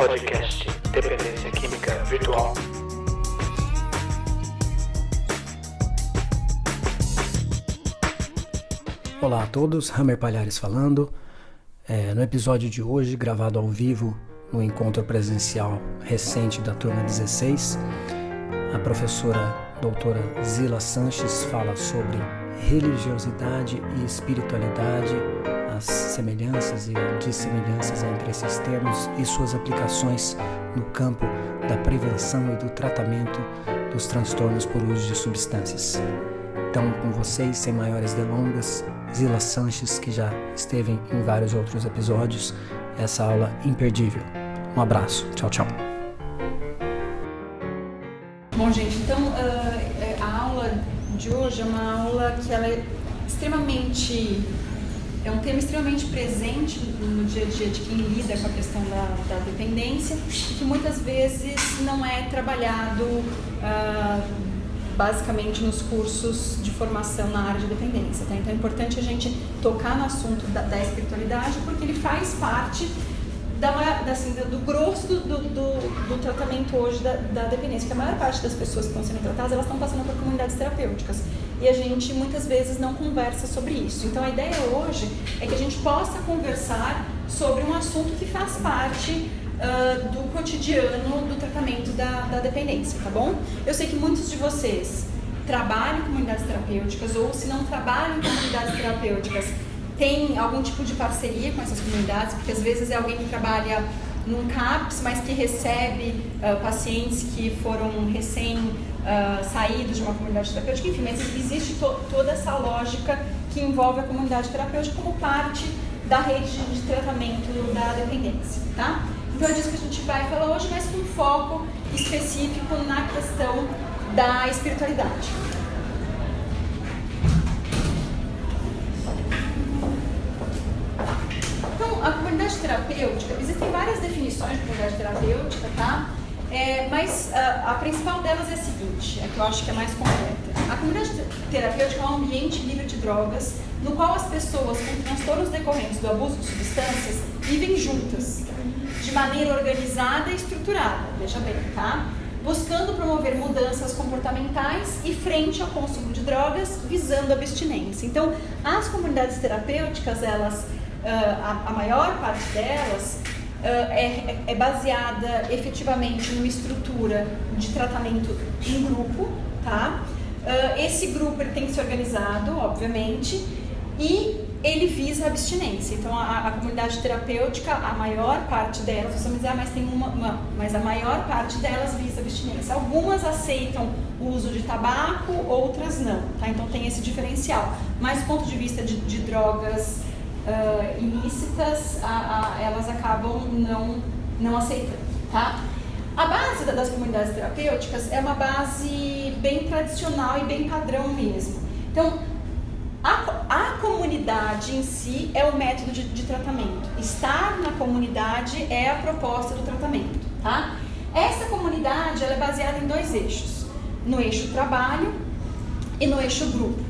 podcast Dependência Química Virtual. Olá a todos, Hammer Palhares falando. É, no episódio de hoje, gravado ao vivo no encontro presencial recente da turma 16, a professora doutora Zila Sanches fala sobre religiosidade e espiritualidade, semelhanças e dissemelhanças entre esses termos e suas aplicações no campo da prevenção e do tratamento dos transtornos por uso de substâncias. Então, com vocês, sem maiores delongas, Zila Sanches, que já esteve em vários outros episódios, essa aula imperdível. Um abraço, tchau, tchau. Bom, gente, então uh, a aula de hoje é uma aula que ela é extremamente é um tema extremamente presente no dia a dia de quem lida com a questão da, da dependência e que muitas vezes não é trabalhado uh, basicamente nos cursos de formação na área de dependência. Tá? Então é importante a gente tocar no assunto da, da espiritualidade porque ele faz parte da, assim, do grosso do, do, do, do tratamento hoje da, da, dependência, porque a maior parte das pessoas que estão sendo tratadas, elas estão passando por comunidades terapêuticas. E a gente muitas vezes não conversa sobre isso. Então a ideia hoje é que a gente possa conversar sobre um assunto que faz parte uh, do cotidiano do tratamento da, da dependência, tá bom? Eu sei que muitos de vocês trabalham em comunidades terapêuticas ou se não trabalham em comunidades terapêuticas, tem algum tipo de parceria com essas comunidades, porque às vezes é alguém que trabalha num CAPS, mas que recebe uh, pacientes que foram recém uh, saídos de uma comunidade terapêutica, enfim, mas existe to toda essa lógica que envolve a comunidade terapêutica como parte da rede de tratamento da dependência, tá? Então é disso que a gente vai falar hoje, mas com foco específico na questão da espiritualidade. a comunidade terapêutica, existem várias definições de comunidade terapêutica, tá? É, mas a, ah, a, principal delas é a seguinte, é que eu acho que é mais completa. A comunidade terapêutica é um ambiente livre de drogas no qual as pessoas com transtornos decorrentes do abuso de substâncias vivem juntas, de maneira organizada e estruturada, veja bem, tá? Buscando promover mudanças comportamentais e frente ao consumo de drogas, visando a abstinência. Então, as comunidades terapêuticas, elas uh, a, a, maior parte delas uh, é, é, baseada efetivamente numa estrutura de tratamento em grupo, tá? Uh, esse grupo ele tem que ser organizado, obviamente, e ele visa a abstinência. Então, a, a, comunidade terapêutica, a maior parte delas, você vai dizer, ah, mas tem uma, uma, mas a maior parte delas visa a abstinência. Algumas aceitam o uso de tabaco, outras não, tá? Então tem esse diferencial. Mas do ponto de vista de, de drogas uh, ilícitas, a, a, elas acabam não, não aceitando, tá? A base das comunidades terapêuticas é uma base bem tradicional e bem padrão mesmo. Então, a, a comunidade em si é o método de, de tratamento. Estar na comunidade é a proposta do tratamento, tá? Essa comunidade ela é baseada em dois eixos: no eixo trabalho e no eixo grupo.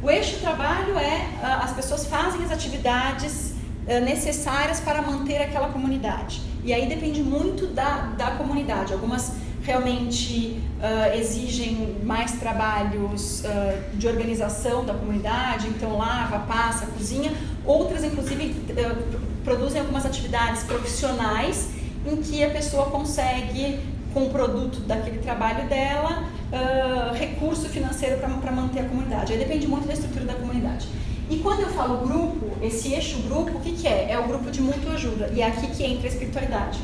O eixo trabalho é uh, as pessoas fazem as atividades uh, necessárias para manter aquela comunidade. E aí depende muito da, da comunidade. Algumas realmente uh, exigem mais trabalhos de organização da comunidade, então lava, passa, cozinha. Outras, inclusive, produzem algumas atividades profissionais em que a pessoa consegue, com o produto daquele trabalho dela, recurso financeiro para manter a comunidade. Aí depende muito da estrutura da comunidade. E quando eu falo grupo, esse eixo grupo, o que, que é? É o grupo de mútua ajuda. E é aqui que entra a espiritualidade.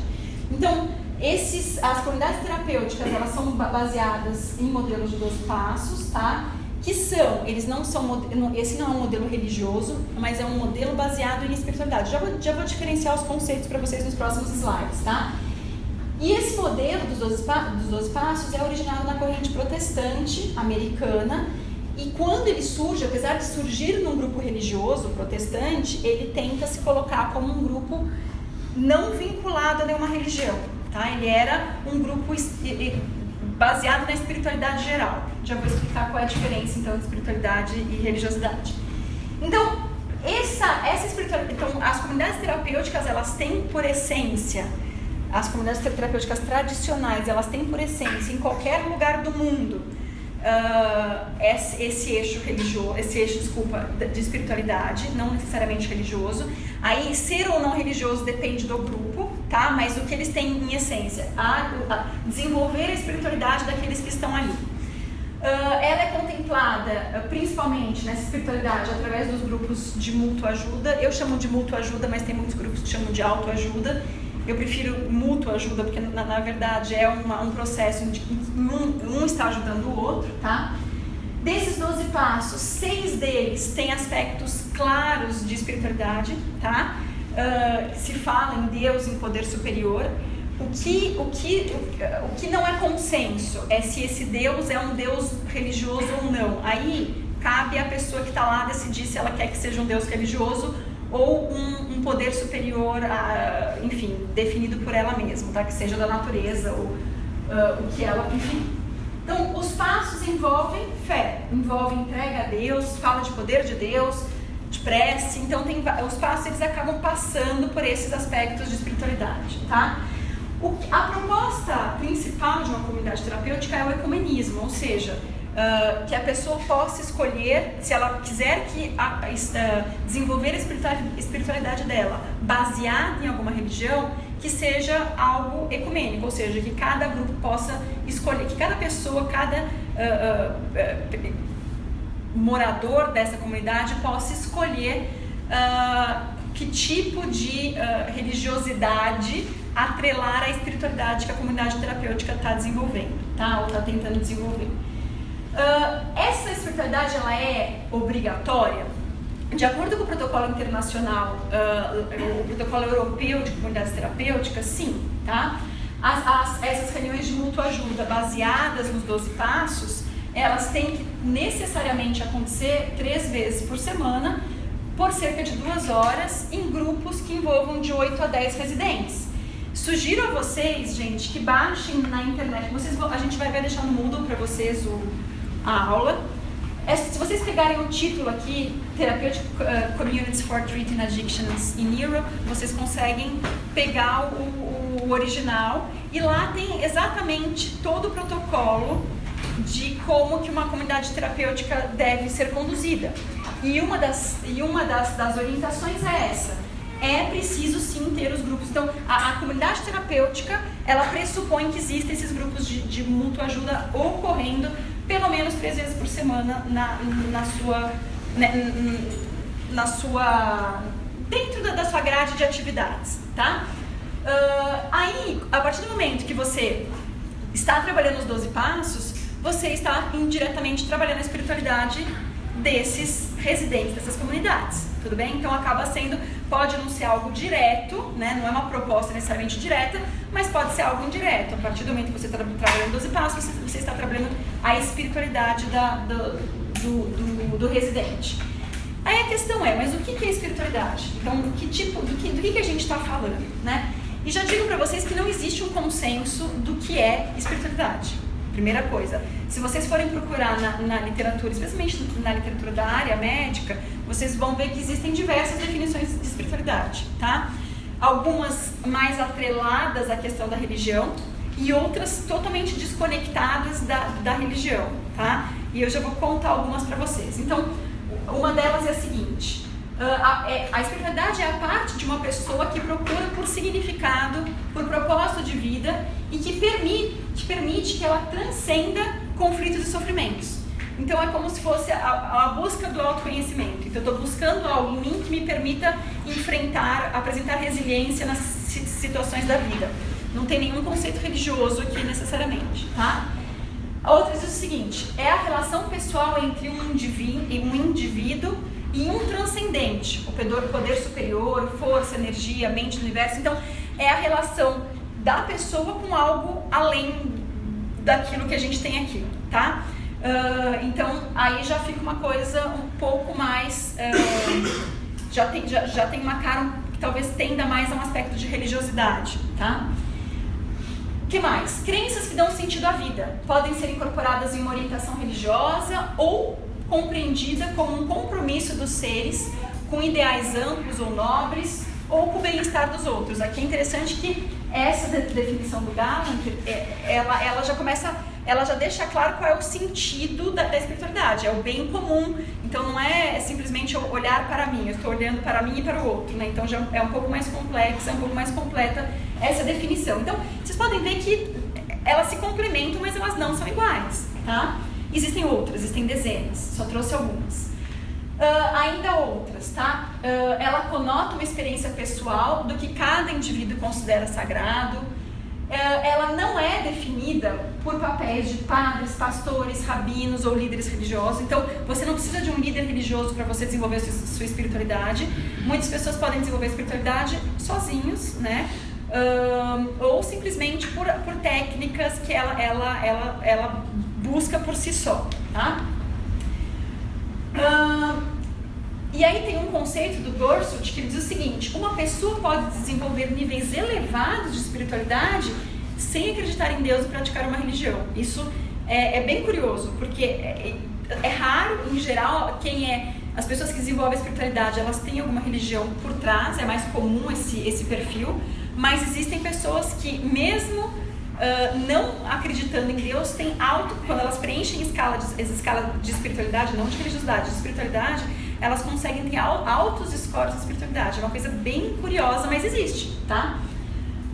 Então, esses, as comunidades terapêuticas, elas são baseadas em modelos de 12 passos, tá? Que são, eles não são, esse não é um modelo religioso, mas é um modelo baseado em espiritualidade. Já vou, já vou diferenciar os conceitos para vocês nos próximos slides, tá? E esse modelo dos 12, dos 12 passos é originado na corrente protestante americana. E quando ele surge, apesar de surgir num grupo religioso protestante, ele tenta se colocar como um grupo não vinculado a nenhuma religião. Tá? Ele era um grupo baseado na espiritualidade geral. Já vou explicar qual é a diferença então de espiritualidade e religiosidade. Então, essa, essa espiritualidade, então, as comunidades terapêuticas elas têm por essência as comunidades terapêuticas tradicionais, elas têm por essência, em qualquer lugar do mundo, uh, esse, esse, eixo religioso, esse eixo, desculpa, de espiritualidade, não necessariamente religioso. Aí, ser ou não religioso depende do grupo, tá? Mas o que eles têm em essência, a, a desenvolver a espiritualidade daqueles que estão ali. Uh, ela é contemplada uh, principalmente nessa espiritualidade através dos grupos de mútua ajuda. Eu chamo de mútua ajuda, mas tem muitos grupos que chamam de autoajuda. Eu prefiro mútua ajuda porque na, na verdade é uma, um processo de um, um está ajudando o outro, tá? Desses 12 passos, seis deles têm aspectos claros de espiritualidade, tá? Uh, se fala em Deus, em poder superior. O que, o, que, o, que não é consenso é se esse Deus é um Deus religioso ou não. Aí cabe à pessoa que está lá decidir se ela quer que seja um Deus religioso ou um, um poder superior, a, enfim, definido por ela mesma, tá? que seja da natureza ou uh, o que ela, enfim. Então, os passos envolvem fé, envolvem entrega a Deus, fala de poder de Deus, de prece. Então, tem, os passos eles acabam passando por esses aspectos de espiritualidade, tá? O, a proposta principal de uma comunidade terapêutica é o ecumenismo, ou seja, uh, que a pessoa possa escolher, se ela quiser que a, uh, desenvolver a espiritualidade dela baseada em alguma religião, que seja algo ecumênico, ou seja, que cada grupo possa escolher, que cada pessoa, cada uh, morador dessa comunidade possa escolher que tipo de religiosidade atrelar a espiritualidade que a comunidade terapêutica está desenvolvendo, tá? Ou está tentando desenvolver. Uh, essa espiritualidade ela é obrigatória? De acordo com o protocolo internacional, uh, o protocolo europeu de comunidades terapêuticas, sim, tá? As, as, essas reuniões de mútua ajuda baseadas nos 12 passos, elas têm que necessariamente acontecer três vezes por semana, por cerca de duas horas, em grupos que envolvam de 8 a 10 residentes. Sugiro a vocês, gente, que baixem na internet. Vocês a gente vai, vai deixar no Moodle para vocês o, a aula. É, se vocês pegarem o título aqui, Therapeutic uh, Communities for Treating Addictions in Europe, vocês conseguem pegar o, o original e lá tem exatamente todo o protocolo de como que uma comunidade terapêutica deve ser conduzida. E uma das, e uma das, das orientações é essa é preciso sim ter os grupos. Então, a, a comunidade terapêutica, ela pressupõe que existem esses grupos de, de mútua ajuda ocorrendo pelo menos três vezes por semana na, na sua... Né, na sua dentro da, da, sua grade de atividades, tá? Uh, aí, a partir do momento que você está trabalhando os 12 passos, você está indiretamente trabalhando a espiritualidade desses residentes dessas comunidades, tudo bem? Então acaba sendo, pode não ser algo direto, né? Não é uma proposta necessariamente direta, mas pode ser algo indireto. A partir do momento que você está trabalhando 12 passos, você, você, está trabalhando a espiritualidade da, do, do, do, do, residente. Aí a questão é, mas o que é espiritualidade? Então, que tipo, do que, do que a gente está falando, né? E já digo para vocês que não existe um consenso do que é espiritualidade. Primeira coisa, se vocês forem procurar na, na, literatura, especialmente na literatura da área médica, vocês vão ver que existem diversas definições de espiritualidade, tá? Algumas mais atreladas à questão da religião e outras totalmente desconectadas da, da religião, tá? E eu já vou contar algumas para vocês. Então, uma delas é a seguinte: a, é, a espiritualidade é a parte de uma pessoa que procura por significado, por propósito de vida e que permite, que permite que ela transcenda conflitos e sofrimentos. Então é como se fosse a, a busca do autoconhecimento. Então estou buscando algo em mim que me permita enfrentar, apresentar resiliência nas situações da vida. Não tem nenhum conceito religioso aqui necessariamente, tá? A outra diz o seguinte: é a relação pessoal entre um indivíduo, um indivíduo e um transcendente, o poder superior, força, energia, mente universo. Então, é a relação da pessoa com algo além daquilo que a gente tem aqui, tá? Uh, então aí já fica uma coisa um pouco mais uh, já tem já, já tem uma cara que talvez tenda mais a um aspecto de religiosidade, tá? que mais? Crenças que dão sentido à vida podem ser incorporadas em uma orientação religiosa ou compreendida como um compromisso dos seres com ideais amplos ou nobres ou com o bem-estar dos outros. Aqui é interessante que essa de definição do Gallant, é, ela, ela já começa, ela já deixa claro qual é o sentido da, da espiritualidade, é o bem comum. Então não é simplesmente olhar para mim, eu estou olhando para mim e para o outro, né? Então já é um pouco mais complexa, é um pouco mais completa essa definição. Então vocês podem ver que elas se complementam, mas elas não são iguais, tá? Existem outras, existem dezenas, só trouxe algumas. Uh, ainda outras, tá? Uh, ela conota uma experiência pessoal do que cada indivíduo considera sagrado. Uh, ela não é definida por papéis de padres, pastores, rabinos ou líderes religiosos. Então, você não precisa de um líder religioso para você desenvolver sua, sua, espiritualidade. Muitas pessoas podem desenvolver a espiritualidade sozinhos, né? ou simplesmente por, por técnicas que ela, ela, ela, ela busca por si só, tá? e aí tem um conceito do Gorsuch que diz o seguinte: uma pessoa pode desenvolver níveis elevados de espiritualidade sem acreditar em Deus e praticar uma religião. Isso é, é bem curioso, porque é, é, raro, em geral, quem é as pessoas que desenvolvem a espiritualidade, elas têm alguma religião por trás, é mais comum esse, esse perfil, mas existem pessoas que, mesmo Uh, não acreditando em Deus, tem alto, quando elas preenchem escala de, escala de espiritualidade, não de religiosidade, de espiritualidade, elas conseguem ter altos scores de espiritualidade. É uma coisa bem curiosa, mas existe, tá?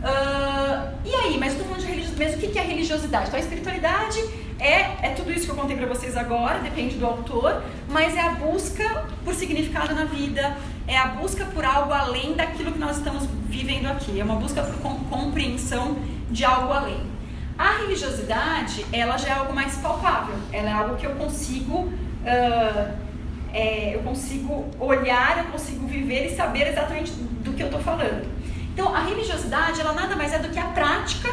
Uh, e aí, mas tô falando de religiosidade, o que é religiosidade? Então a espiritualidade é, é tudo isso que eu contei para vocês agora, depende do autor, mas é a busca por significado na vida, é a busca por algo além daquilo que nós estamos vivendo aqui, é uma busca por compreensão de algo além. A religiosidade, ela já é algo mais palpável, ela é algo que eu consigo, uh, é, eu consigo olhar, eu consigo viver e saber exatamente do que eu estou falando. Então, a religiosidade, ela nada mais é do que a prática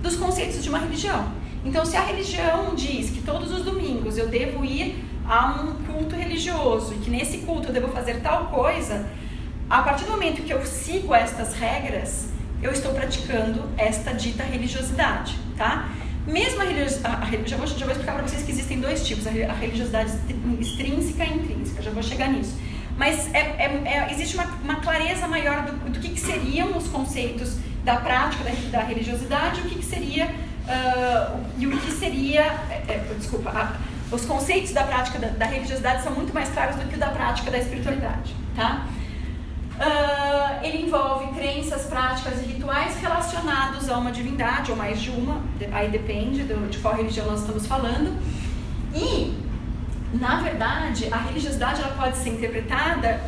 dos conceitos de uma religião. Então, se a religião diz que todos os domingos eu devo ir a um culto religioso e que nesse culto eu devo fazer tal coisa, a partir do momento que eu sigo estas regras, eu estou praticando esta dita religiosidade, tá? Mesmo a religiosidade, já vou, já vou explicar para vocês que existem dois tipos, a religiosidade extrínseca e intrínseca, já vou chegar nisso. Mas é, é, é, existe uma, uma, clareza maior do, do que, que, seriam os conceitos da prática da, da religiosidade, o que, que seria uh, e o que seria, é, é, desculpa, a, os conceitos da prática da, da, religiosidade são muito mais claros do que o da prática da espiritualidade, tá? Uh, ele envolve crenças, práticas e rituais relacionados a uma divindade ou mais de uma, aí depende de qual religião nós estamos falando. E, na verdade, a religiosidade ela pode ser interpretada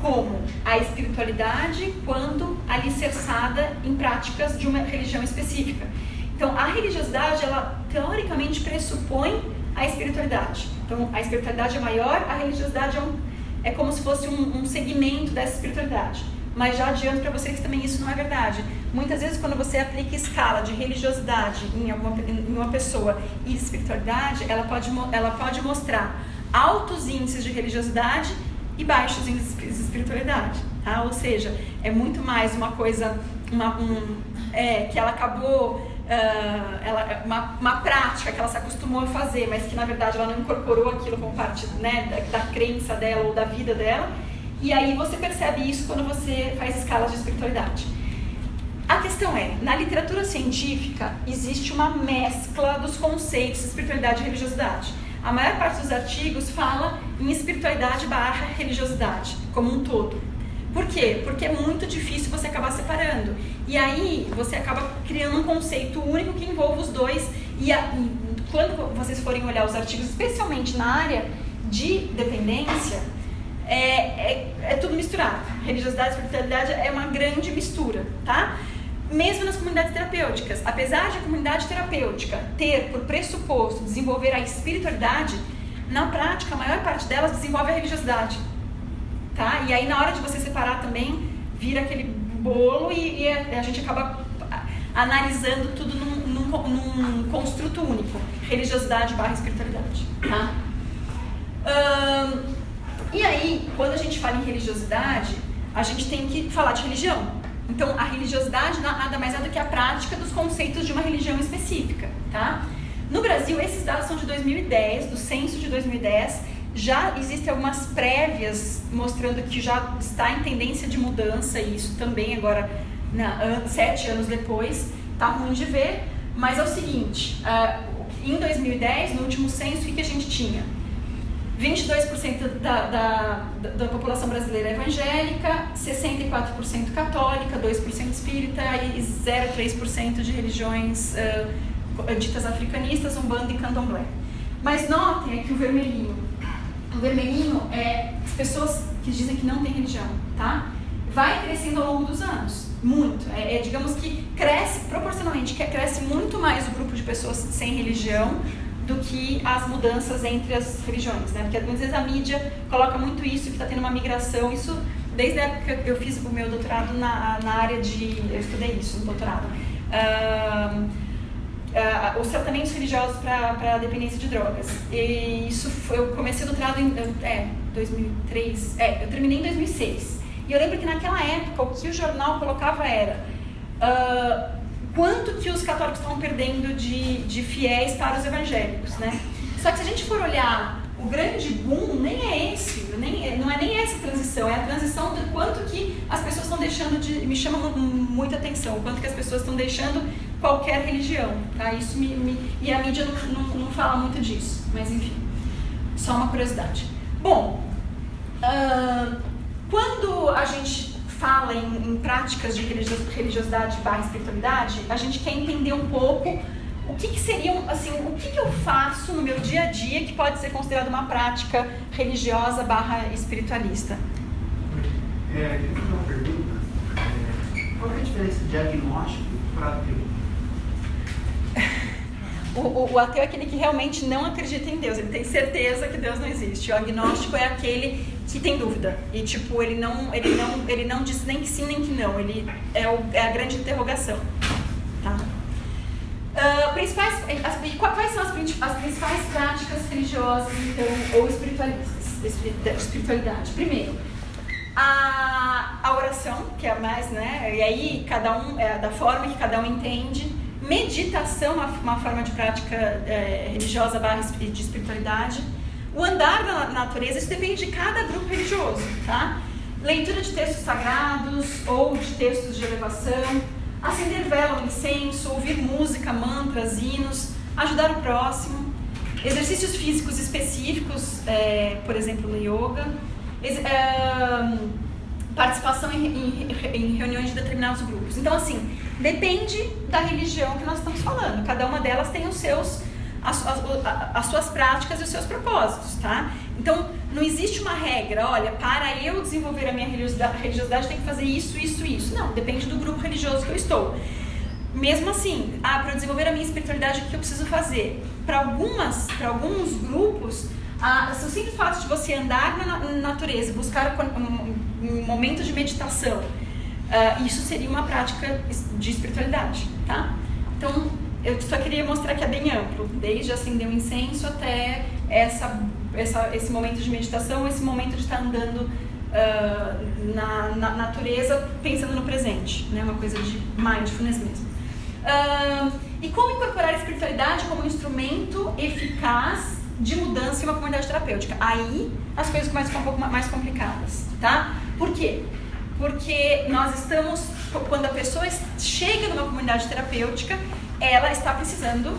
como a espiritualidade quando alicerçada em práticas de uma religião específica. Então, a religiosidade, ela teoricamente pressupõe a espiritualidade. Então, a espiritualidade é maior, a religiosidade é um é como se fosse um, um segmento dessa espiritualidade. Mas já adianto para vocês que também isso não é verdade. Muitas vezes, quando você aplica escala de religiosidade em, alguma, em uma pessoa e de espiritualidade, ela pode, ela pode mostrar altos índices de religiosidade e baixos índices de espiritualidade. Tá? Ou seja, é muito mais uma coisa uma, um, é, que ela acabou uh, ela, uma, uma prática que ela se acostumou a fazer, mas que na verdade ela não incorporou aquilo como parte né, da, da crença dela ou da vida dela. E aí você percebe isso quando você faz escalas de espiritualidade. A questão é, na literatura científica existe uma mescla dos conceitos de espiritualidade e religiosidade. A maior parte dos artigos fala em espiritualidade barra religiosidade, como um todo. Por quê? Porque é muito difícil você acabar separando. E aí você acaba criando um conceito único que envolve os dois. E, a, e quando vocês forem olhar os artigos, especialmente na área de dependência, é, é, é tudo misturado. Religiosidade e espiritualidade é uma grande mistura, tá? Mesmo nas comunidades terapêuticas, apesar de a comunidade terapêutica ter por pressuposto desenvolver a espiritualidade, na prática a maior parte delas desenvolve a religiosidade tá? E aí na hora de você separar também, vira aquele bolo e, e a, a, gente acaba analisando tudo num, num, num construto único, religiosidade barra espiritualidade, tá? e aí, quando a gente fala em religiosidade, a gente tem que falar de religião. Então, a religiosidade nada mais é do que a prática dos conceitos de uma religião específica, tá? No Brasil, esses dados são de 2010, do censo de 2010, já existem algumas prévias mostrando que já está em tendência de mudança e isso também agora na, sete anos depois, tá ruim de ver, mas é o seguinte, uh, em 2010, no último censo, o que, a gente tinha? 22% da, da, da, população brasileira evangélica, 64% católica, 2% espírita e 0,3% de religiões uh, ditas africanistas, umbanda e candomblé. Mas notem aqui o vermelhinho. O vermelhinho é as pessoas que dizem que não têm religião, tá? Vai crescendo ao longo dos anos, muito. É, é digamos que cresce proporcionalmente, cresce muito mais o grupo de pessoas sem religião do que as mudanças entre as religiões, né? Porque às vezes a mídia coloca muito isso, que está tendo uma migração. Isso desde a época que eu fiz o meu doutorado na, na área de, eu estudei isso no doutorado. Uh, os tratamentos religiosos para a dependência de drogas. E isso foi, eu comecei o doutorado em é, 2003, é, eu terminei em 2006. E eu lembro que naquela época o que o jornal colocava era uh, quanto que os católicos estão perdendo de, de fiéis para os evangélicos, né? Só que se a gente for olhar o grande boom nem é esse, nem, não é nem essa transição, é a transição do quanto que as pessoas estão deixando de. Me chama muita atenção, o quanto que as pessoas estão deixando qualquer religião, tá? Isso me, me e a mídia não, não, não, fala muito disso, mas enfim, só uma curiosidade. Bom, uh, quando a gente fala em, em práticas de religiosidade barra espiritualidade, a gente quer entender um pouco o que, que assim, o que, que eu faço no meu dia a dia que pode ser considerado uma prática religiosa barra espiritualista. É, eu uma pergunta. É, qual é a diferença de diagnóstico para ateu? O, o, o, ateu é aquele que realmente não acredita em Deus, ele tem certeza que Deus não existe. O agnóstico é aquele que tem dúvida e tipo ele não, ele não, ele não diz nem que sim nem que não. Ele é, o, é a grande interrogação, tá? Uh, principais, as, quais são as, as, principais práticas religiosas então ou espiritualistas, espiritualidade? Primeiro, a, a oração que é a mais, né? E aí cada um é da forma que cada um entende meditação, uma, uma forma de prática é, religiosa barra de espiritualidade, o andar na natureza, isso depende de cada grupo religioso, tá? Leitura de textos sagrados ou de textos de elevação, acender vela ou incenso, ouvir música, mantras, hinos, ajudar o próximo, exercícios físicos específicos, é, por exemplo, no yoga, é, participação em, em, em reuniões de determinados grupos. Então, assim, Depende da religião que nós estamos falando. Cada uma delas tem os seus, as, as, as suas práticas e os seus propósitos, tá? Então, não existe uma regra, olha, para eu desenvolver a minha religiosidade, tem que fazer isso, isso, isso. Não, depende do grupo religioso que eu estou. Mesmo assim, ah, para desenvolver a minha espiritualidade, o que eu preciso fazer? Para algumas, para alguns grupos, ah, o simples fato de você andar na natureza, buscar um momento de meditação, Uh, isso seria uma prática de espiritualidade, tá? Então, eu só queria mostrar que é bem amplo, desde acender um incenso até essa, essa, esse momento de meditação, esse momento de estar andando uh, na, na, natureza, pensando no presente, né? Uma coisa de mindfulness mesmo. Uh, e como incorporar a espiritualidade como um instrumento eficaz de mudança em uma comunidade terapêutica? Aí as coisas começam a ficar um pouco mais complicadas, tá? Por quê? Porque nós estamos, quando a pessoa chega numa comunidade terapêutica, ela está precisando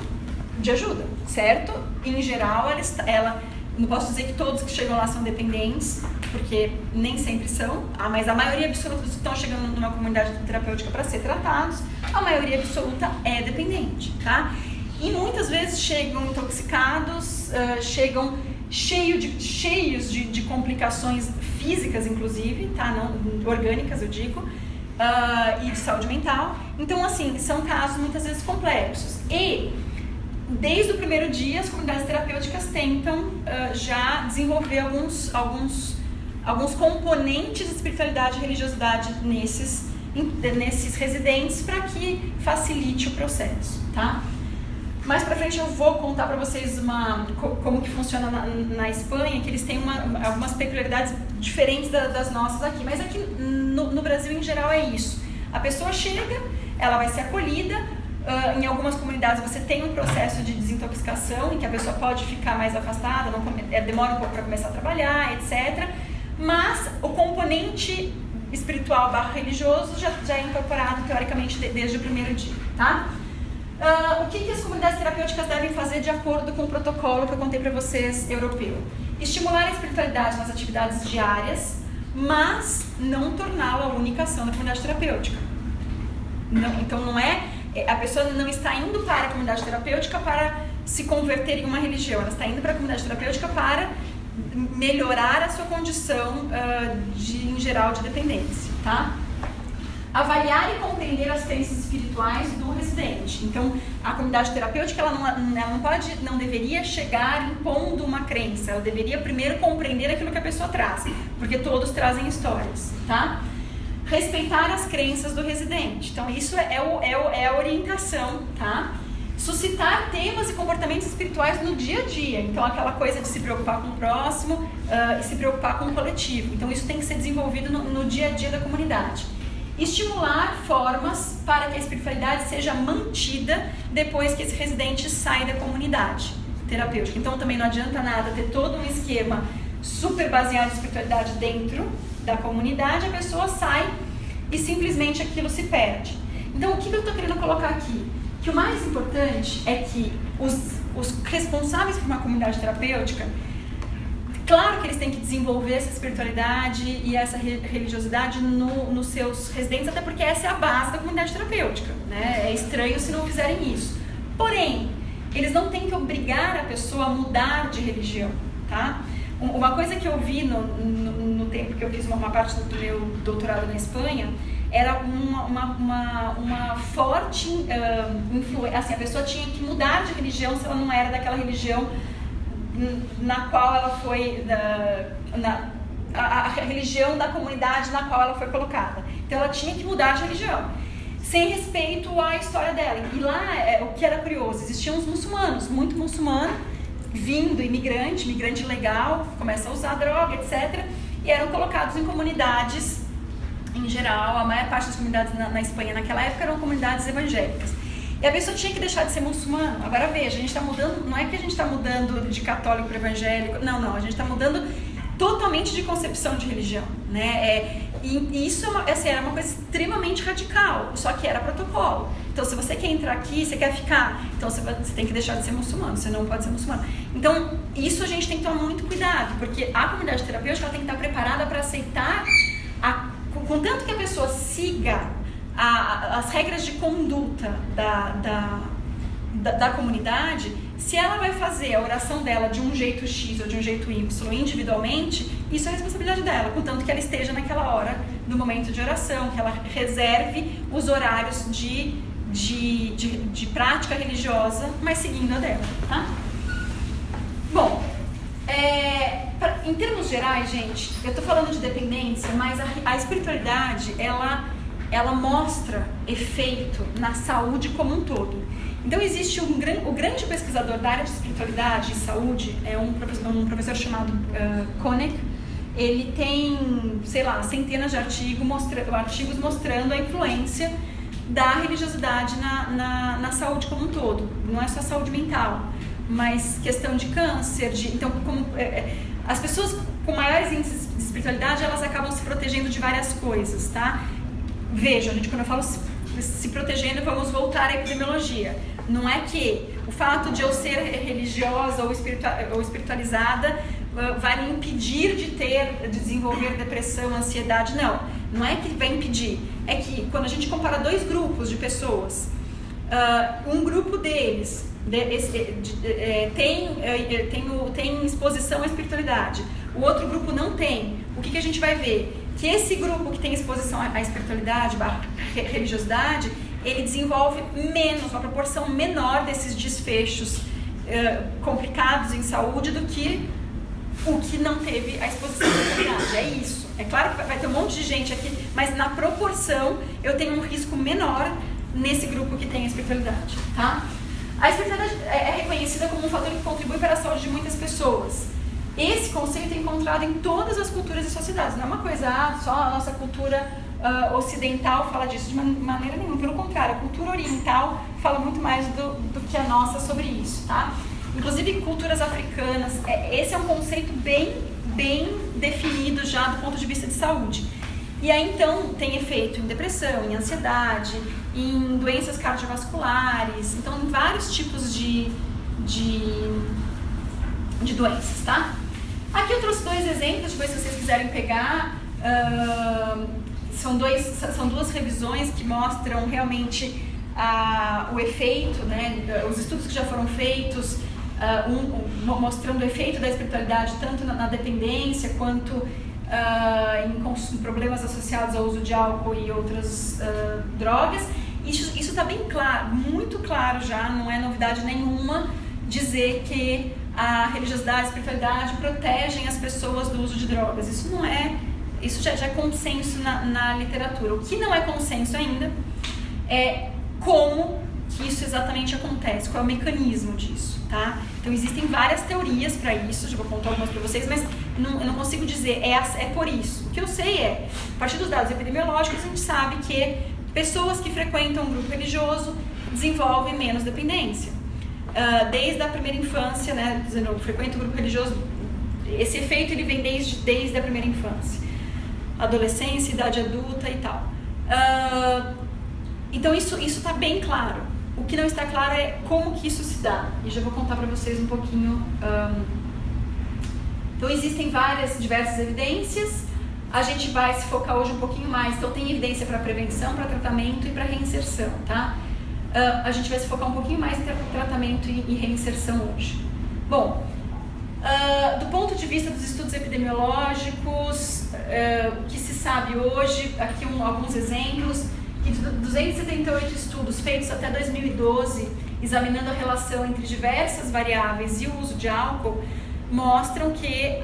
de ajuda, certo? Em geral, ela, está, ela não posso dizer que todos que chegam lá são dependentes, porque nem sempre são, ah, mas a maioria absoluta dos que estão chegando numa comunidade terapêutica para ser tratados, a maioria absoluta é dependente, tá? E muitas vezes chegam intoxicados, chegam cheio de, cheios de, de complicações físicas, inclusive, tá? Não, orgânicas, eu digo, uh, e de saúde mental. Então, assim, são casos muitas vezes complexos. E, desde o primeiro dia, as comunidades terapêuticas tentam uh, já desenvolver alguns, alguns, alguns componentes de espiritualidade e religiosidade nesses, nesses residentes para que facilite o processo, tá? Mais pra frente eu vou contar para vocês uma, como que funciona na, na, Espanha, que eles têm uma, algumas peculiaridades diferentes da, das nossas aqui. Mas aqui no, no, Brasil, em geral, é isso. A pessoa chega, ela vai ser acolhida. Uh, em algumas comunidades você tem um processo de desintoxicação em que a pessoa pode ficar mais afastada, come, é, demora um pouco para começar a trabalhar, etc. Mas o componente espiritual barra religioso já, já é incorporado teoricamente de, desde o primeiro dia, tá? Uh, o que, que as comunidades terapêuticas devem fazer de acordo com o protocolo que eu contei para vocês europeu? Estimular a espiritualidade nas atividades diárias, mas não torná-la a única ação da comunidade terapêutica. Não, então não é a pessoa não está indo para a comunidade terapêutica para se converter em uma religião, ela está indo para a comunidade terapêutica para melhorar a sua condição uh, de, em geral de dependência, tá? Avaliar e compreender as crenças espirituais do residente. Então, a comunidade terapêutica ela não, ela não pode, não deveria chegar impondo uma crença. Ela deveria primeiro compreender aquilo que a pessoa traz, porque todos trazem histórias, tá? Respeitar as crenças do residente. Então, isso é, o, é, o, é a orientação, tá? suscitar temas e comportamentos espirituais no dia a dia. Então, aquela coisa de se preocupar com o próximo uh, e se preocupar com o coletivo. Então, isso tem que ser desenvolvido no, no, dia a dia da comunidade. Estimular formas para que a espiritualidade seja mantida depois que esse residente sai da comunidade terapêutica. Então, também não adianta nada ter todo um esquema super baseado em espiritualidade dentro da comunidade, a pessoa sai e simplesmente aquilo se perde. Então, o que eu estou querendo colocar aqui? que o mais importante é que os, os responsáveis por uma comunidade terapêutica, claro que eles têm que desenvolver essa espiritualidade e essa religiosidade no, nos seus residentes, até porque essa é a base da comunidade terapêutica. Né? É estranho se não fizerem isso. Porém, eles não têm que obrigar a pessoa a mudar de religião, tá? Uma coisa que eu vi no, no, no tempo que eu fiz uma, uma parte do meu doutorado na Espanha era uma, uma, uma, uma forte uh, influência. Assim, a pessoa tinha que mudar de religião se ela não era daquela religião na qual ela foi. Uh, na, a, a, religião da comunidade na qual ela foi colocada. Então ela tinha que mudar de religião. Sem respeito à história dela. E lá, é, o que era curioso, existiam os muçulmanos, muito muçulmano, vindo, imigrante, imigrante legal, começa a usar droga, etc. E eram colocados em comunidades em geral, a maior parte das comunidades na, na Espanha naquela época eram comunidades evangélicas. E a pessoa tinha que deixar de ser muçulmano. Agora veja, a gente está mudando, não é que a gente está mudando de católico para evangélico, não, não, a gente está mudando totalmente de concepção de religião, né? É, e isso é assim, era uma coisa extremamente radical, só que era protocolo. Então, se você quer entrar aqui, você quer ficar, então você, você tem que deixar de ser muçulmano, você não pode ser muçulmano. Então, isso a gente tem que tomar muito cuidado, porque a comunidade terapêutica tem que estar preparada para aceitar a contanto que a pessoa siga a, as regras de conduta da, da, da, da, comunidade, se ela vai fazer a oração dela de um jeito X ou de um jeito Y individualmente, isso é responsabilidade dela, contanto que ela esteja naquela hora do momento de oração, que ela reserve os horários de, de, de, de prática religiosa, mas seguindo a dela, tá? Bom, é, pra, em termos gerais, gente, eu estou falando de dependência, mas a, a, espiritualidade ela, ela mostra efeito na saúde como um todo. Então existe um o grande pesquisador da área de espiritualidade e saúde é um professor, um professor chamado uh, Koenig. Ele tem, sei lá, centenas de artigos, mostra, artigos mostrando a influência da religiosidade na, na, na saúde como um todo. Não é só saúde mental mas questão de câncer, de, então como, é, é, as pessoas com maiores índices de espiritualidade elas acabam se protegendo de várias coisas, tá? Vejam, gente, quando eu falo se, se protegendo, vamos voltar à epidemiologia. Não é que o fato de eu ser religiosa ou, ou espiritualizada uh, vai me impedir de ter, de desenvolver depressão, ansiedade, não. Não é que vai impedir. É que quando a gente compara dois grupos de pessoas, uh, um grupo deles de, de, de, é, tem, é, tem, tem exposição à espiritualidade, o outro grupo não tem, o que, que a gente vai ver? Que esse grupo que tem exposição à espiritualidade, à religiosidade, ele desenvolve menos, uma proporção menor desses desfechos é, complicados em saúde do que o que não teve a exposição à espiritualidade. É isso. É claro que vai ter um monte de gente aqui, mas na proporção eu tenho um risco menor nesse grupo que tem a espiritualidade, tá? A espiritualidade é, é reconhecida como um fator que contribui para a saúde de muitas pessoas. Esse conceito é encontrado em todas as culturas e sociedades. Não é uma coisa, ah, só a nossa cultura uh, ocidental fala disso de maneira nenhuma. Pelo contrário, a cultura oriental fala muito mais do, do que a nossa sobre isso, tá? Inclusive culturas africanas. É, esse é um conceito bem, bem definido já do ponto de vista de saúde. E aí então tem efeito em depressão, em ansiedade, em doenças cardiovasculares, então em vários tipos de, de, de doenças, tá? Aqui eu trouxe dois exemplos, depois se vocês quiserem pegar, uh, são, dois, são duas revisões que mostram realmente uh, o efeito, né, os estudos que já foram feitos, uh, um, um, mostrando o efeito da espiritualidade tanto na, na dependência quanto uh, em, em, problemas associados ao uso de álcool e outras drogas. Isso está bem claro, muito claro já, não é novidade nenhuma dizer que a religiosidade, a espiritualidade protegem as pessoas do uso de drogas. Isso não é, isso já, já é consenso na, na literatura. O que não é consenso ainda é como que isso exatamente acontece, qual é o mecanismo disso, tá? Então existem várias teorias para isso, já vou contar algumas para vocês, mas não, eu não consigo dizer é, é por isso. O que eu sei é, a partir dos dados epidemiológicos, a gente sabe que pessoas que frequentam um grupo religioso desenvolvem menos dependência. Uh, desde a primeira infância, né, dizendo, frequenta um grupo religioso, esse efeito ele vem desde, desde a primeira infância. Adolescência, idade adulta e tal. Uh, então isso está bem claro. O que não está claro é como que isso se dá. E já vou contar para vocês um pouquinho. Um... Então existem várias, diversas evidências. A gente vai se focar hoje um pouquinho mais. Então tem evidência para prevenção, para tratamento e para reinserção, tá? Uh, a gente vai se focar um pouquinho mais em tratamento e, e reinserção hoje. Bom, uh, do ponto de vista dos estudos epidemiológicos, uh, o que se sabe hoje, aqui um, alguns exemplos que de 278 estudos feitos até 2012, examinando a relação entre diversas variáveis e o uso de álcool, mostram que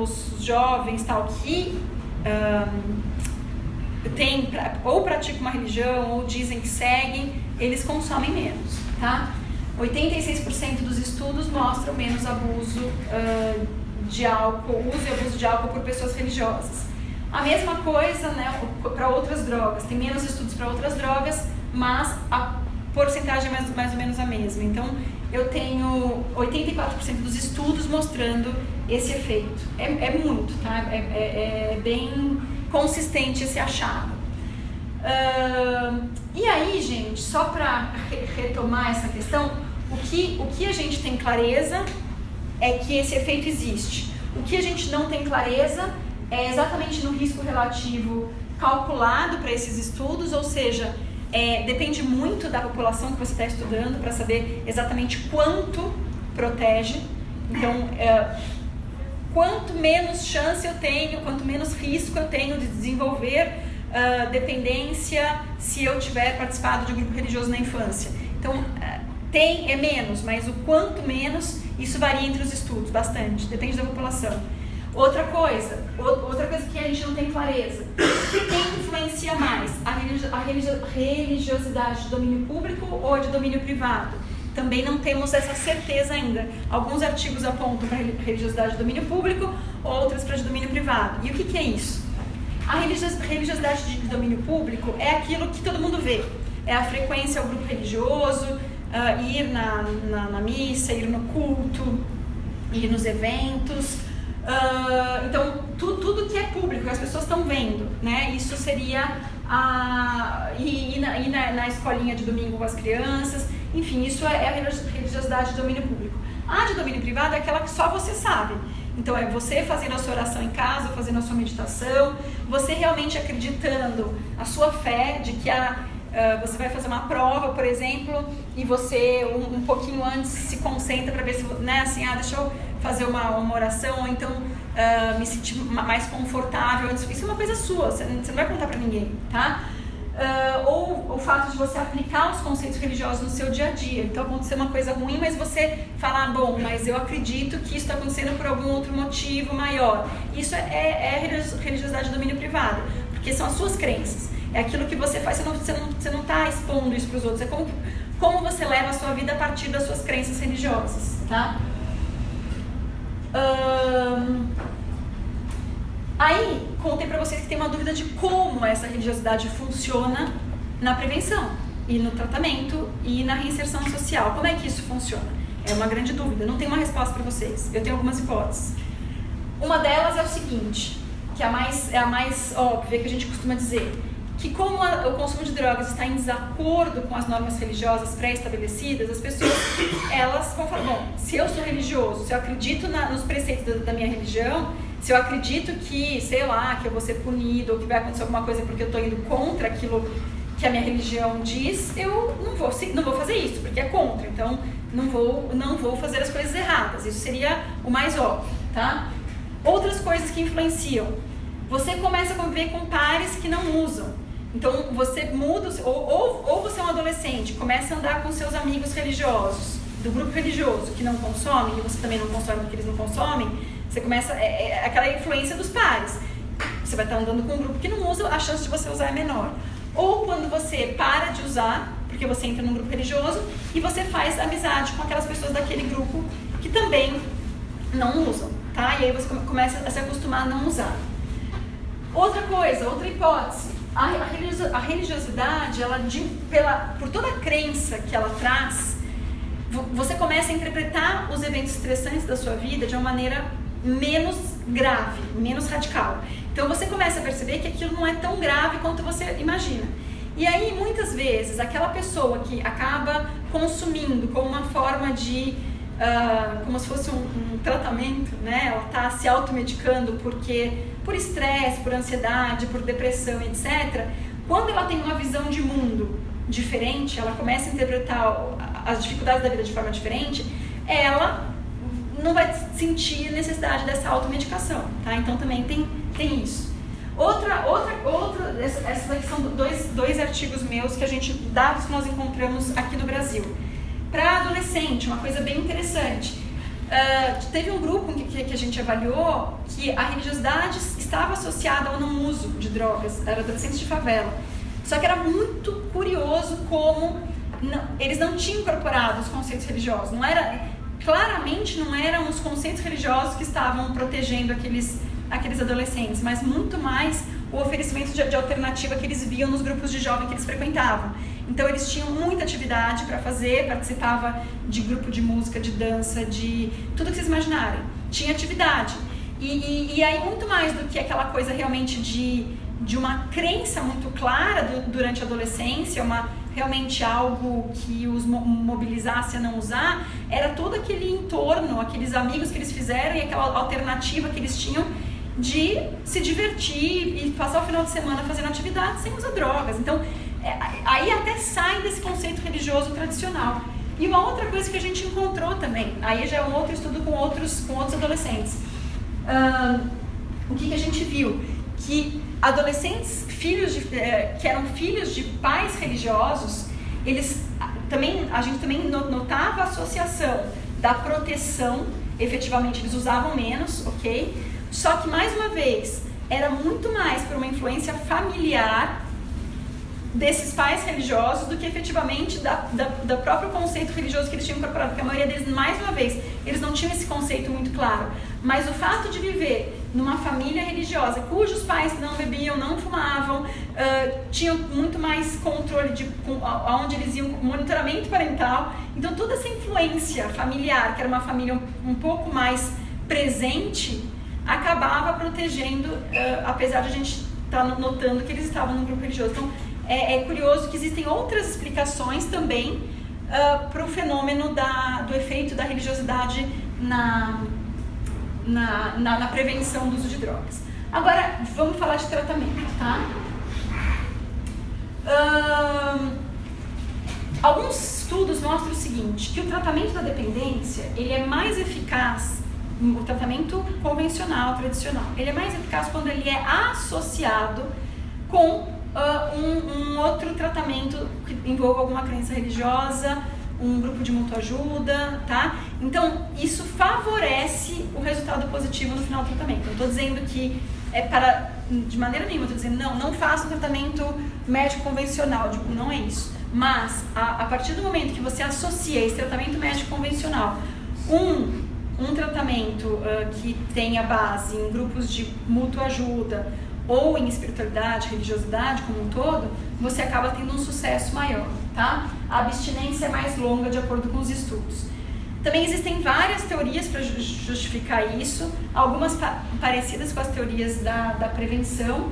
os, os jovens tal que um, tem, ou praticam uma religião ou dizem que seguem, eles consomem menos, tá? 86% dos estudos mostram menos abuso uh, de álcool, uso e abuso de álcool por pessoas religiosas. A mesma coisa né, para outras drogas. Tem menos estudos para outras drogas, mas a porcentagem é mais, mais ou menos a mesma. Então, eu tenho 84% dos estudos mostrando esse efeito. É, é muito, tá? É, é, é, bem consistente esse achado. Uh, e aí, gente, só para retomar essa questão, o que, o que a gente tem clareza é que esse efeito existe. O que a gente não tem clareza é exatamente no risco relativo calculado para esses estudos, ou seja, é, depende muito da população que você está estudando para saber exatamente quanto protege. Então, é, quanto menos chance eu tenho, quanto menos risco eu tenho de desenvolver uh, dependência se eu tiver participado de grupo religioso na infância. Então, uh, tem é menos, mas o quanto menos, isso varia entre os estudos, bastante, depende da população. Outra coisa, outra coisa que a gente não tem clareza. Quem influencia mais? A, religiosidade de domínio público ou de domínio privado? Também não temos essa certeza ainda. Alguns artigos apontam para a religiosidade de domínio público, outros para de domínio privado. E o que, que é isso? A religiosidade de domínio público é aquilo que todo mundo vê. É a frequência ao grupo religioso, uh, ir na, na, na missa, ir no culto, ir nos eventos, Uh, então, tu, tudo que é público, as pessoas estão vendo, né? Isso seria a. E, na, e na, na, escolinha de domingo com as crianças, enfim, isso é, é a religiosidade de domínio público. A de domínio privado é aquela que só você sabe. Então, é você fazendo a sua oração em casa, fazendo a sua meditação, você realmente acreditando a sua fé de que a, uh, você vai fazer uma prova, por exemplo, e você um, um pouquinho antes se concentra para ver se, né, assim, ah, deixa eu fazer uma, uma oração, ou então uh, me sentir mais confortável. Isso é uma coisa sua, você não vai contar para ninguém, tá? Uh, ou o fato de você aplicar os conceitos religiosos no seu dia a dia. Então, acontecer uma coisa ruim, mas você falar, bom, mas eu acredito que isso está acontecendo por algum outro motivo maior. Isso é, é, é religiosidade de domínio privado, porque são as suas crenças. É aquilo que você faz, você não está você não, você não tá expondo isso para os outros. É como, como você leva a sua vida a partir das suas crenças religiosas, tá? Aí, contei para vocês que tem uma dúvida de como essa religiosidade funciona na prevenção e no tratamento e na reinserção social. Como é que isso funciona? É uma grande dúvida. Não tenho uma resposta para vocês. Eu tenho algumas hipóteses. Uma delas é o seguinte: que é a mais, é a mais óbvia, que a gente costuma dizer, que como a, o consumo de drogas está em desacordo com as normas religiosas pré-estabelecidas, as pessoas elas vão falar, bom, se eu sou religioso, se eu acredito na, nos preceitos da, da, minha religião, se eu acredito que, sei lá, que eu vou ser punido ou que vai acontecer alguma coisa porque eu estou indo contra aquilo que a minha religião diz, eu não vou, não vou fazer isso, porque é contra. Então, não vou, não vou fazer as coisas erradas. Isso seria o mais óbvio, tá? Outras coisas que influenciam. Você começa a conviver com pares que não usam. Então, você muda, ou, ou, ou você é um adolescente, começa a andar com seus amigos religiosos, do grupo religioso, que não consomem, e você também não consome porque eles não consomem, você começa, é, é aquela influência dos pares. Você vai estar andando com um grupo que não usa, a chance de você usar é menor. Ou quando você para de usar, porque você entra num grupo religioso, e você faz amizade com aquelas pessoas daquele grupo que também não usam, tá? E aí você começa a se acostumar a não usar. Outra coisa, outra hipótese, a, religiosidade, ela, de, pela, por toda a crença que ela traz, você começa a interpretar os eventos estressantes da sua vida de uma maneira menos grave, menos radical. Então você começa a perceber que aquilo não é tão grave quanto você imagina. E aí, muitas vezes, aquela pessoa que acaba consumindo como uma forma de. Uh, como se fosse um, um, tratamento, né? Ela está se automedicando porque por estresse, por ansiedade, por depressão, etc. Quando ela tem uma visão de mundo diferente, ela começa a interpretar as dificuldades da vida de forma diferente, ela não vai sentir necessidade dessa automedicação, tá? Então também tem, tem isso. Outra, outra, outra, essas aqui são dois, dois artigos meus que a gente, dados que nós encontramos aqui no Brasil. Para adolescente, uma coisa bem interessante. Uh, teve um grupo que, que, a gente avaliou que a religiosidade estava associada ao não uso de drogas, era adolescentes de favela. Só que era muito curioso como não, eles não tinham incorporado os conceitos religiosos. Não era, claramente não eram os conceitos religiosos que estavam protegendo aqueles, aqueles adolescentes, mas muito mais o oferecimento de, de alternativa que eles viam nos grupos de jovens que eles frequentavam. Então eles tinham muita atividade para fazer, participava de grupo de música, de dança, de tudo que vocês imaginarem. Tinha atividade. E, e, e aí muito mais do que aquela coisa realmente de, de uma crença muito clara do, durante a adolescência, uma realmente algo que os mobilizasse a não usar, era todo aquele entorno, aqueles amigos que eles fizeram e aquela alternativa que eles tinham de se divertir e passar o final de semana fazendo atividades sem usar drogas. Então, é, aí até sai desse conceito religioso tradicional. E uma outra coisa que a gente encontrou também, aí já é um outro estudo com outros, com outros adolescentes. Uh, o que, que a gente viu? Que adolescentes filhos de, é, que eram filhos de pais religiosos, eles também a gente também notava a associação da proteção, efetivamente eles usavam menos, ok? Só que mais uma vez era muito mais por uma influência familiar desses pais religiosos do que efetivamente da, da, do próprio conceito religioso que eles tinham incorporado, porque a maioria deles, mais uma vez, eles não tinham esse conceito muito claro. Mas o fato de viver numa família religiosa cujos pais não bebiam, não fumavam, uh, tinham muito mais controle de aonde eles iam, monitoramento parental. Então toda essa influência familiar, que era uma família um, um pouco mais presente, acabava protegendo, uh, apesar de a gente estar tá notando que eles estavam no grupo religioso. Então é, é curioso que existem outras explicações também uh, para o fenômeno da, do efeito da religiosidade na, na, na, na, prevenção do uso de drogas. Agora, vamos falar de tratamento, tá? Alguns estudos mostram o seguinte, que o tratamento da dependência, ele é mais eficaz, o tratamento convencional, tradicional, ele é mais eficaz quando ele é associado com uh, um, um, outro tratamento que envolva alguma crença religiosa, um grupo de mutua ajuda, tá? Então, isso favorece o resultado positivo no final do tratamento. Eu estou dizendo que é para, de maneira nenhuma, estou dizendo, não, não faça um tratamento médico convencional, tipo, não é isso. Mas, a, a partir do momento que você associa esse tratamento médico convencional um, um tratamento uh, que tenha base em grupos de mútua ajuda, ou em espiritualidade, religiosidade como um todo, você acaba tendo um sucesso maior, tá? A abstinência é mais longa de acordo com os estudos. Também existem várias teorias para justificar isso, algumas pa parecidas com as teorias da, da prevenção,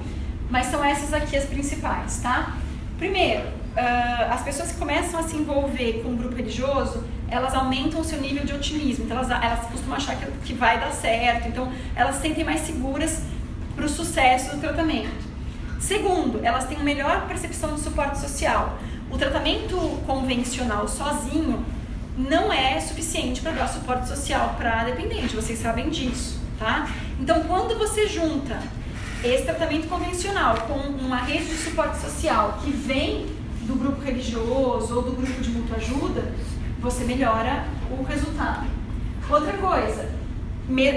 mas são essas aqui as principais, tá? Primeiro, uh, as pessoas que começam a se envolver com um grupo religioso, elas aumentam o seu nível de otimismo, então elas, elas costumam achar que, que vai dar certo, então elas se sentem mais seguras para o sucesso do tratamento. Segundo, elas têm uma melhor percepção de suporte social. O tratamento convencional sozinho não é suficiente para dar suporte social para dependente, vocês sabem disso, tá? Então, quando você junta esse tratamento convencional com uma rede de suporte social que vem do grupo religioso ou do grupo de mútua ajuda, você melhora o resultado. Outra coisa,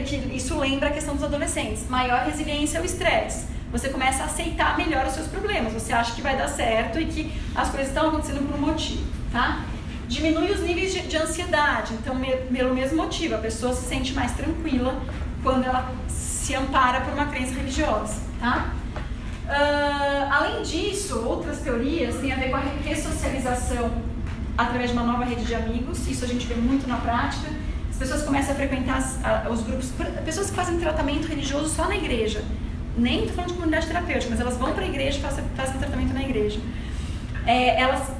que isso lembra a questão dos adolescentes, maior resiliência ao estresse. Você começa a aceitar melhor os seus problemas, você acha que vai dar certo e que as coisas estão acontecendo por um motivo, tá? Diminui os níveis de, de ansiedade, então me, pelo mesmo motivo, a pessoa se sente mais tranquila quando ela se ampara por uma crença religiosa, tá? Uh, além disso, outras teorias têm a ver com a ressocialização através de uma nova rede de amigos. Isso a gente vê muito na prática. As pessoas começam a frequentar as, a, os grupos, pessoas que fazem tratamento religioso só na igreja. Nem estou falando de comunidade terapêutica, mas elas vão para a igreja e fazem, fazem tratamento na igreja. É, elas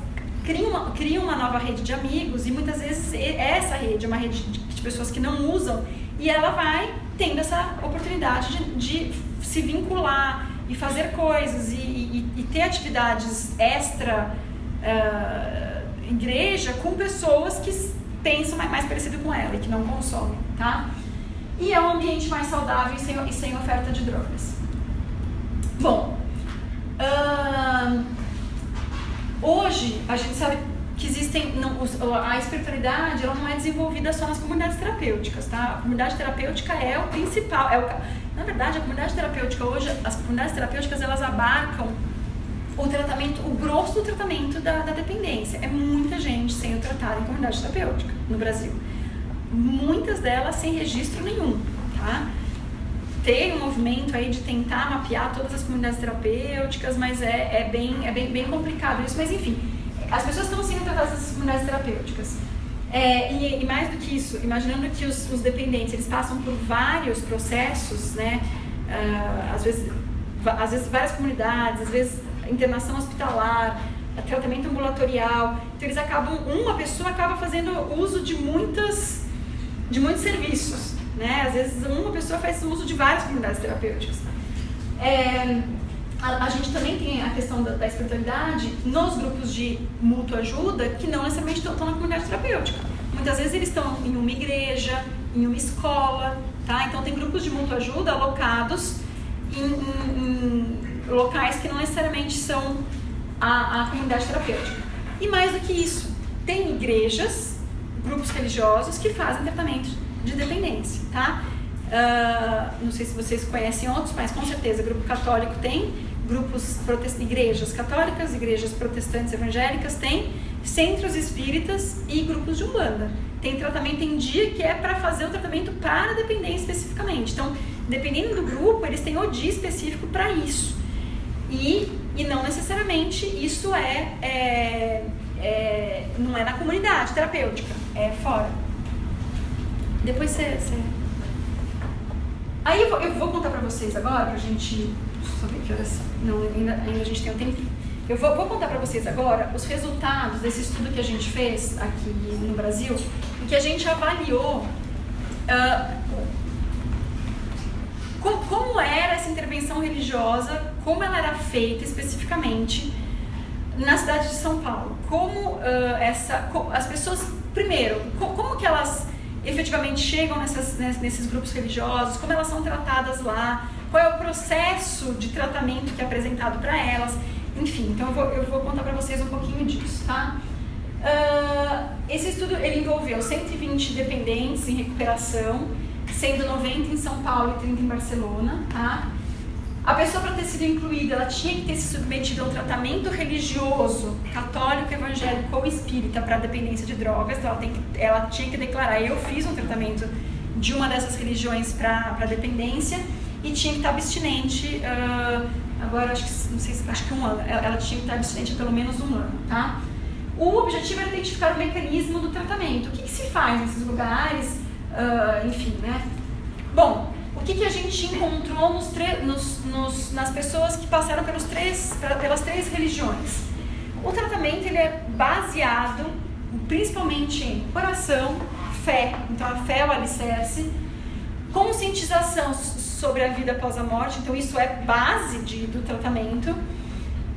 criam uma, criam uma nova rede de amigos e muitas vezes essa rede é uma rede de, de pessoas que não usam e ela vai tendo essa oportunidade de, de se vincular e fazer coisas e, e, e ter atividades extra uh, igreja com pessoas que pensam mais, mais parecido com ela e que não consomem, tá? E é um ambiente mais saudável e sem, e sem oferta de drogas. Bom, uh, hoje a gente sabe que existem não, a espiritualidade ela não é desenvolvida só nas comunidades terapêuticas tá? A comunidade terapêutica é o principal é o, na verdade a comunidade terapêutica hoje as comunidades terapêuticas elas abarcam o tratamento o grosso do tratamento da, da dependência. É muita gente sendo tratada em comunidade terapêutica no Brasil. Muitas delas sem registro nenhum tá tem um movimento aí de tentar mapear todas as comunidades terapêuticas mas é, é bem é bem, bem complicado isso mas enfim as pessoas estão sendo tratadas nessas comunidades terapêuticas. É, e, e, mais do que isso, imaginando que os, os, dependentes eles passam por vários processos, né? Uh, às, vezes, às vezes várias comunidades, às vezes internação hospitalar, tratamento ambulatorial. Então eles acabam, uma pessoa acaba fazendo uso de muitas, de muitos serviços, né? Às vezes uma pessoa faz uso de várias comunidades terapêuticas. É, a, a, gente também tem a questão da, da, espiritualidade nos grupos de mútua ajuda que não necessariamente estão, estão na comunidade terapêutica. Muitas vezes eles estão em uma igreja, em uma escola, tá? Então tem grupos de mútua ajuda alocados em, em, em locais que não necessariamente são a, a comunidade terapêutica. E mais do que isso, tem igrejas, grupos religiosos que fazem tratamento de dependência, tá? Uh, não sei se vocês conhecem outros, mas com certeza grupo católico tem, grupos igrejas católicas, igrejas protestantes evangélicas têm, centros espíritas e grupos de umbanda. Tem tratamento em dia que é para fazer o tratamento para dependência especificamente. Então, dependendo do grupo, eles têm o dia específico para isso. E, e não necessariamente isso é, é, é, não é na comunidade terapêutica, é fora. Depois você, você Aí eu vou, eu vou contar pra vocês agora, pra gente. Só ver que horas. Não, ainda, ainda a gente tem um tempo. Eu vou, vou contar pra vocês agora os resultados desse estudo que a gente fez aqui no Brasil, em que a gente avaliou uh, como, como era essa intervenção religiosa, como ela era feita especificamente na cidade de São Paulo. Como uh, essa. as pessoas. Primeiro, como que elas efetivamente chegam nessas, nesses grupos religiosos, como elas são tratadas lá, qual é o processo de tratamento que é apresentado para elas, enfim, então eu vou, eu vou contar para vocês um pouquinho disso, tá? Uh, esse estudo ele envolveu 120 dependentes em recuperação, sendo 90 em São Paulo e 30 em Barcelona, tá? A pessoa, para ter sido incluída, ela tinha que ter se submetido a um tratamento religioso, católico, evangélico ou espírita para dependência de drogas. Então, ela, tem que, ela tinha que declarar: eu fiz um tratamento de uma dessas religiões para dependência e tinha que estar abstinente. Uh, agora, acho que, não sei, acho que um ano. Ela, ela, tinha que estar abstinente pelo menos um ano, tá? O objetivo era identificar o mecanismo do tratamento. O que, que se faz nesses lugares, uh, enfim, né? Bom, o que, que a gente encontrou nos nos, nos, nas pessoas que passaram pelos três, pelas três religiões? O tratamento ele é baseado principalmente em coração, fé, então a fé é o alicerce, conscientização sobre a vida após a morte, então isso é base de, do tratamento,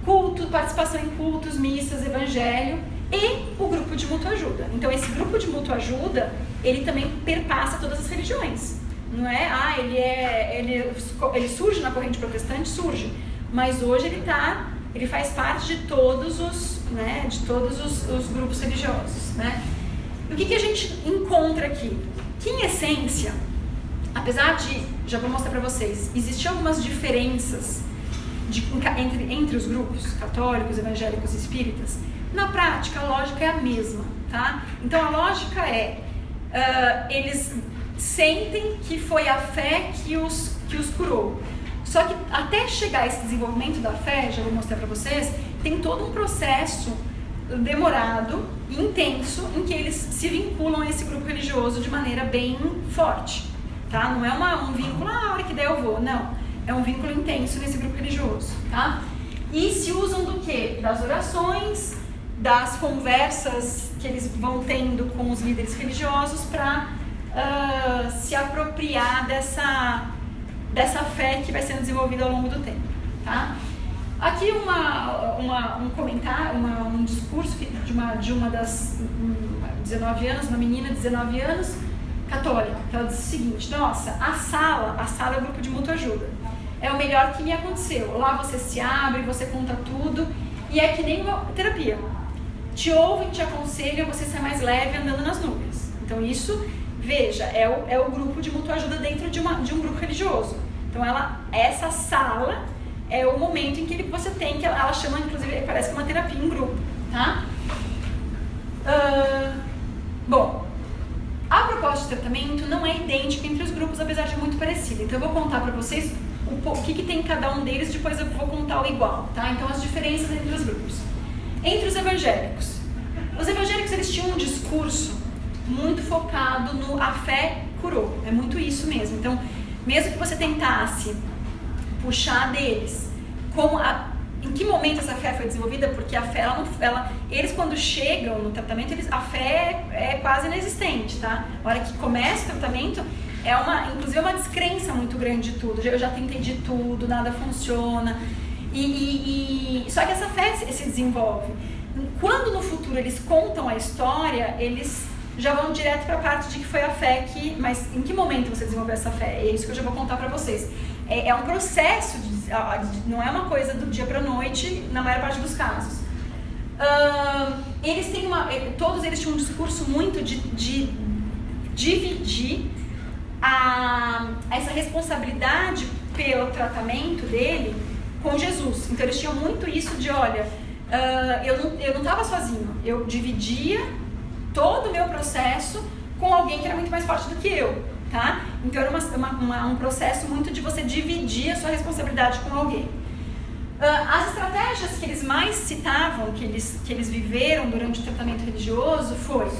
culto, participação em cultos, missas, evangelho e o grupo de mútua ajuda. Então esse grupo de mútua ajuda, ele também perpassa todas as religiões. Não é, ah, ele é, ele, ele surge na corrente protestante, surge, mas hoje ele tá, ele faz parte de todos os, né, de todos os, os grupos religiosos, né? E o que, que a gente encontra aqui? Que em essência, apesar de, já vou mostrar para vocês, existiam algumas diferenças de, entre, entre os grupos católicos, evangélicos e espíritas, na prática a lógica é a mesma, tá? Então a lógica é, uh, eles sentem que foi a fé que os, que os curou. Só que até chegar a esse desenvolvimento da fé, já vou mostrar para vocês, tem todo um processo demorado intenso em que eles se vinculam a esse grupo religioso de maneira bem forte, tá? Não é uma, um vínculo, ah, a hora que der eu vou, não. É um vínculo intenso nesse grupo religioso, tá? E se usam do quê? Das orações, das conversas que eles vão tendo com os líderes religiosos para uh, se apropriar dessa, dessa fé que vai sendo desenvolvida ao longo do tempo, tá? Aqui uma, uma, um comentário, uma, um discurso de uma, de uma das 19 anos, uma menina de 19 anos, católica, que ela diz o seguinte, nossa, a sala, a sala é o grupo de mútua ajuda. É o melhor que me aconteceu. Lá você se abre, você conta tudo, e é que nem uma terapia. Te ouvem, te aconselham, você ser mais leve andando nas nuvens. Então isso, veja, é o, é o grupo de mútua ajuda dentro de, uma, de um grupo religioso. Então ela, essa sala é o momento em que você tem, que ela chama, inclusive, parece que uma terapia em grupo, tá? Uh, bom, a proposta de tratamento não é idêntica entre os grupos, apesar de muito parecida. Então eu vou contar para vocês o, que, que tem cada um deles, depois eu vou contar o igual, tá? Então as diferenças entre os grupos. Entre os evangélicos. Os evangélicos eles tinham um discurso muito focado no a fé curou. É muito isso mesmo. Então, mesmo que você tentasse puxar deles. Como a, em que momento essa fé foi desenvolvida? Porque a fé, ela não, ela, eles quando chegam no tratamento, eles, a fé é, é quase inexistente, tá? A hora que começa o tratamento, é uma, inclusive é uma descrença muito grande de tudo. Eu já tentei de tudo, nada funciona. E, e, e, só que essa fé se desenvolve. Quando no futuro eles contam a história, eles já vão direto para a parte de que foi a fé que. Mas em que momento você desenvolveu essa fé? É isso que eu já vou contar para vocês é, é um processo, de, não é uma coisa do dia para noite, na maior parte dos casos. Uh, eles têm uma, todos eles tinham um discurso muito de, de dividir a, essa responsabilidade pelo tratamento dele com Jesus. Então eles tinham muito isso de, olha, uh, eu não estava sozinho, eu dividia todo o meu processo com alguém que era muito mais forte do que eu tá? Então era uma, uma, uma, um processo muito de você dividir a sua responsabilidade com alguém. Uh, as estratégias que eles mais citavam, que eles, que eles viveram durante o tratamento religioso, foi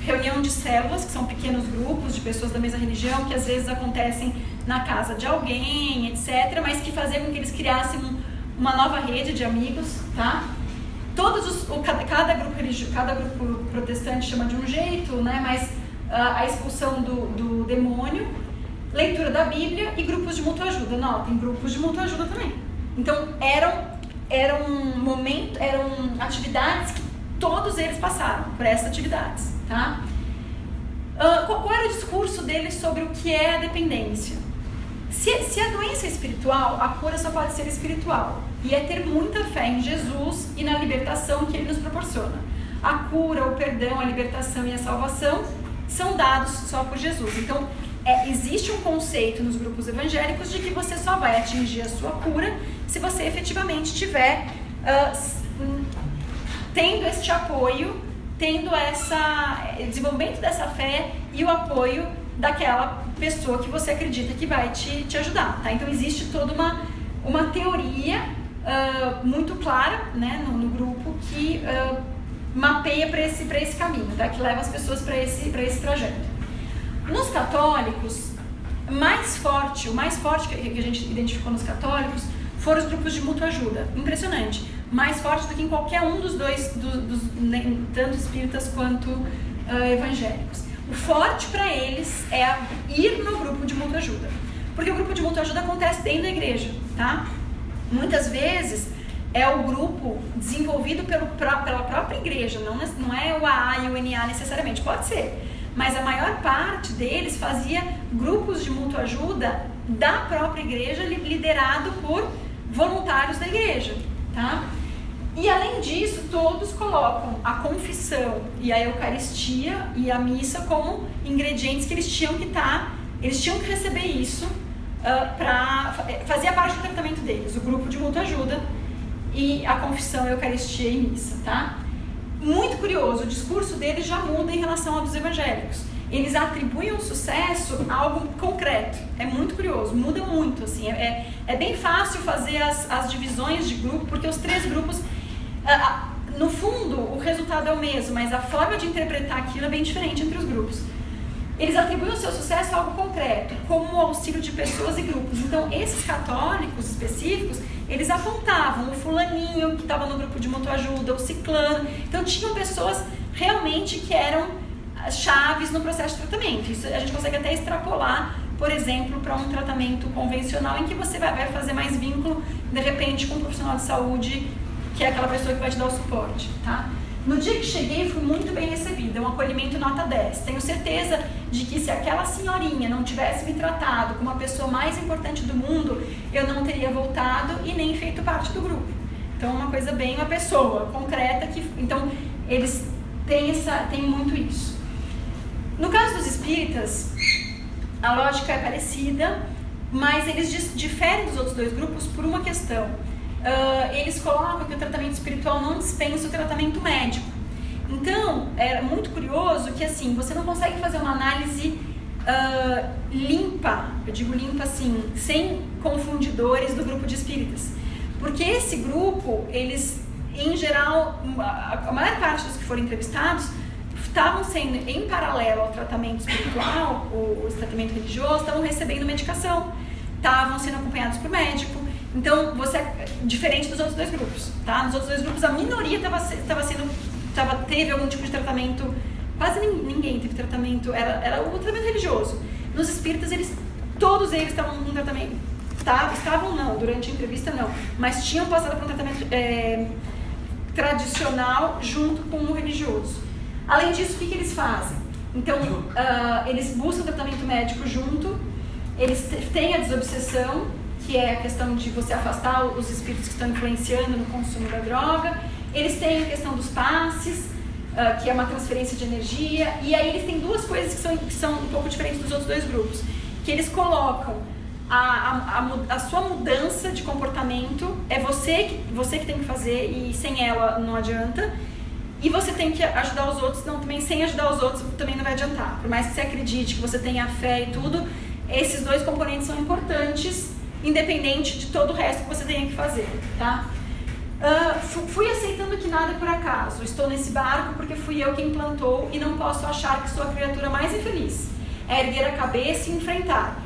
reunião de células, que são pequenos grupos de pessoas da mesma religião, que às vezes acontecem na casa de alguém, etc., mas que faziam com que eles criassem uma nova rede de amigos, tá? Todos os, o, cada, cada, grupo religioso, cada grupo protestante chama de um jeito, né? Mas a expulsão do, do demônio, leitura da Bíblia e grupos de mutua ajuda. Notem, grupos de mutua ajuda também. Então eram eram momento, eram atividades que todos eles passaram por essas atividades, tá? Uh, qual, qual, era o discurso deles sobre o que é a dependência? Se, se a doença é espiritual, a cura só pode ser espiritual. E é ter muita fé em Jesus e na libertação que ele nos proporciona. A cura, o perdão, a libertação e a salvação são dados só por Jesus. Então, é, existe um conceito nos grupos evangélicos de que você só vai atingir a sua cura se você efetivamente tiver uh, tendo este apoio, tendo essa desenvolvimento dessa fé e o apoio daquela pessoa que você acredita que vai te, te ajudar, tá? Então existe toda uma, uma teoria uh, muito clara, né, no, no grupo que uh, mapeia para esse, esse caminho, tá? que leva as pessoas para esse, esse trajeto. Nos católicos, mais forte, o mais forte que a gente identificou nos católicos foram os grupos de mútua ajuda. Impressionante. Mais forte do que em qualquer um dos dois, do, dos, tanto espíritas quanto uh, evangélicos. O forte para eles é ir no grupo de mútua ajuda. Porque o grupo de mútua ajuda acontece dentro da igreja, tá? Muitas vezes é o grupo desenvolvido pelo, pela própria igreja, não, não é o AA e o NA necessariamente, pode ser. Mas a maior parte deles fazia grupos de mútua ajuda da própria igreja, liderado por voluntários da igreja, tá? E além disso, todos colocam a confissão e a Eucaristia e a missa como ingredientes que eles tinham que estar, tá, eles tinham que receber isso uh, para fazer parte do tratamento deles, o grupo de mútua ajuda e a confissão, a Eucaristia e missa, tá? Muito curioso, o discurso deles já muda em relação ao dos evangélicos. Eles atribuem o sucesso a algo concreto. É muito curioso, muda muito, assim. É, é, é bem fácil fazer as, as divisões de grupo, porque os três grupos no fundo, o resultado é o mesmo, mas a forma de interpretar aquilo é bem diferente entre os grupos. Eles atribuem o seu sucesso a algo concreto, como o auxílio de pessoas e grupos. Então, esses católicos específicos, eles apontavam o fulaninho que estava no grupo de ajuda, o ciclano. Então, tinham pessoas realmente que eram chaves no processo de tratamento. Isso a gente consegue até extrapolar, por exemplo, para um tratamento convencional em que você vai fazer mais vínculo, de repente, com um profissional de saúde que é aquela pessoa que vai te dar o suporte, tá? No dia que cheguei, fui muito bem recebida, um acolhimento nota 10. Tenho certeza de que se aquela senhorinha não tivesse me tratado como a pessoa mais importante do mundo, eu não teria voltado e nem feito parte do grupo. Então, é uma coisa bem uma pessoa concreta que, então, eles têm essa, têm muito isso. No caso dos espíritas, a lógica é parecida, mas eles diferem dos outros dois grupos por uma questão uh, eles colocam que o tratamento espiritual não dispensa o tratamento médico. Então, é muito curioso que assim, você não consegue fazer uma análise uh, limpa, eu digo limpa assim, sem confundidores do grupo de espíritas. Porque esse grupo, eles, em geral, a maior parte dos que foram entrevistados estavam sendo, em paralelo ao tratamento espiritual, o, o tratamento religioso, estavam recebendo medicação, estavam sendo acompanhados por médico, então, você é diferente dos outros dois grupos, tá? Nos outros dois grupos, a minoria estava sendo, tava, teve algum tipo de tratamento, quase ninguém teve tratamento, era, era o tratamento religioso. Nos espíritas, eles, todos eles estavam num tratamento, tá? estavam não, durante a entrevista não, mas tinham passado por um tratamento é, tradicional junto com o religioso. Além disso, o que, que eles fazem? Então, uh, eles buscam tratamento médico junto, eles têm a desobsessão, que é a questão de você afastar os espíritos que estão influenciando no consumo da droga. Eles têm a questão dos passes, uh, que é uma transferência de energia. E aí eles têm duas coisas que são, que são um pouco diferentes dos outros dois grupos. Que eles colocam a, a, a, a, sua mudança de comportamento, é você que, você que tem que fazer e sem ela não adianta. E você tem que ajudar os outros, não, também sem ajudar os outros também não vai adiantar. Por mais que você acredite, que você tenha fé e tudo, esses dois componentes são importantes independente de todo o resto que você tenha que fazer, tá? Uh, fui aceitando que nada é por acaso. Estou nesse barco porque fui eu quem plantou e não posso achar que sou a criatura mais infeliz. É erguer a cabeça e enfrentar.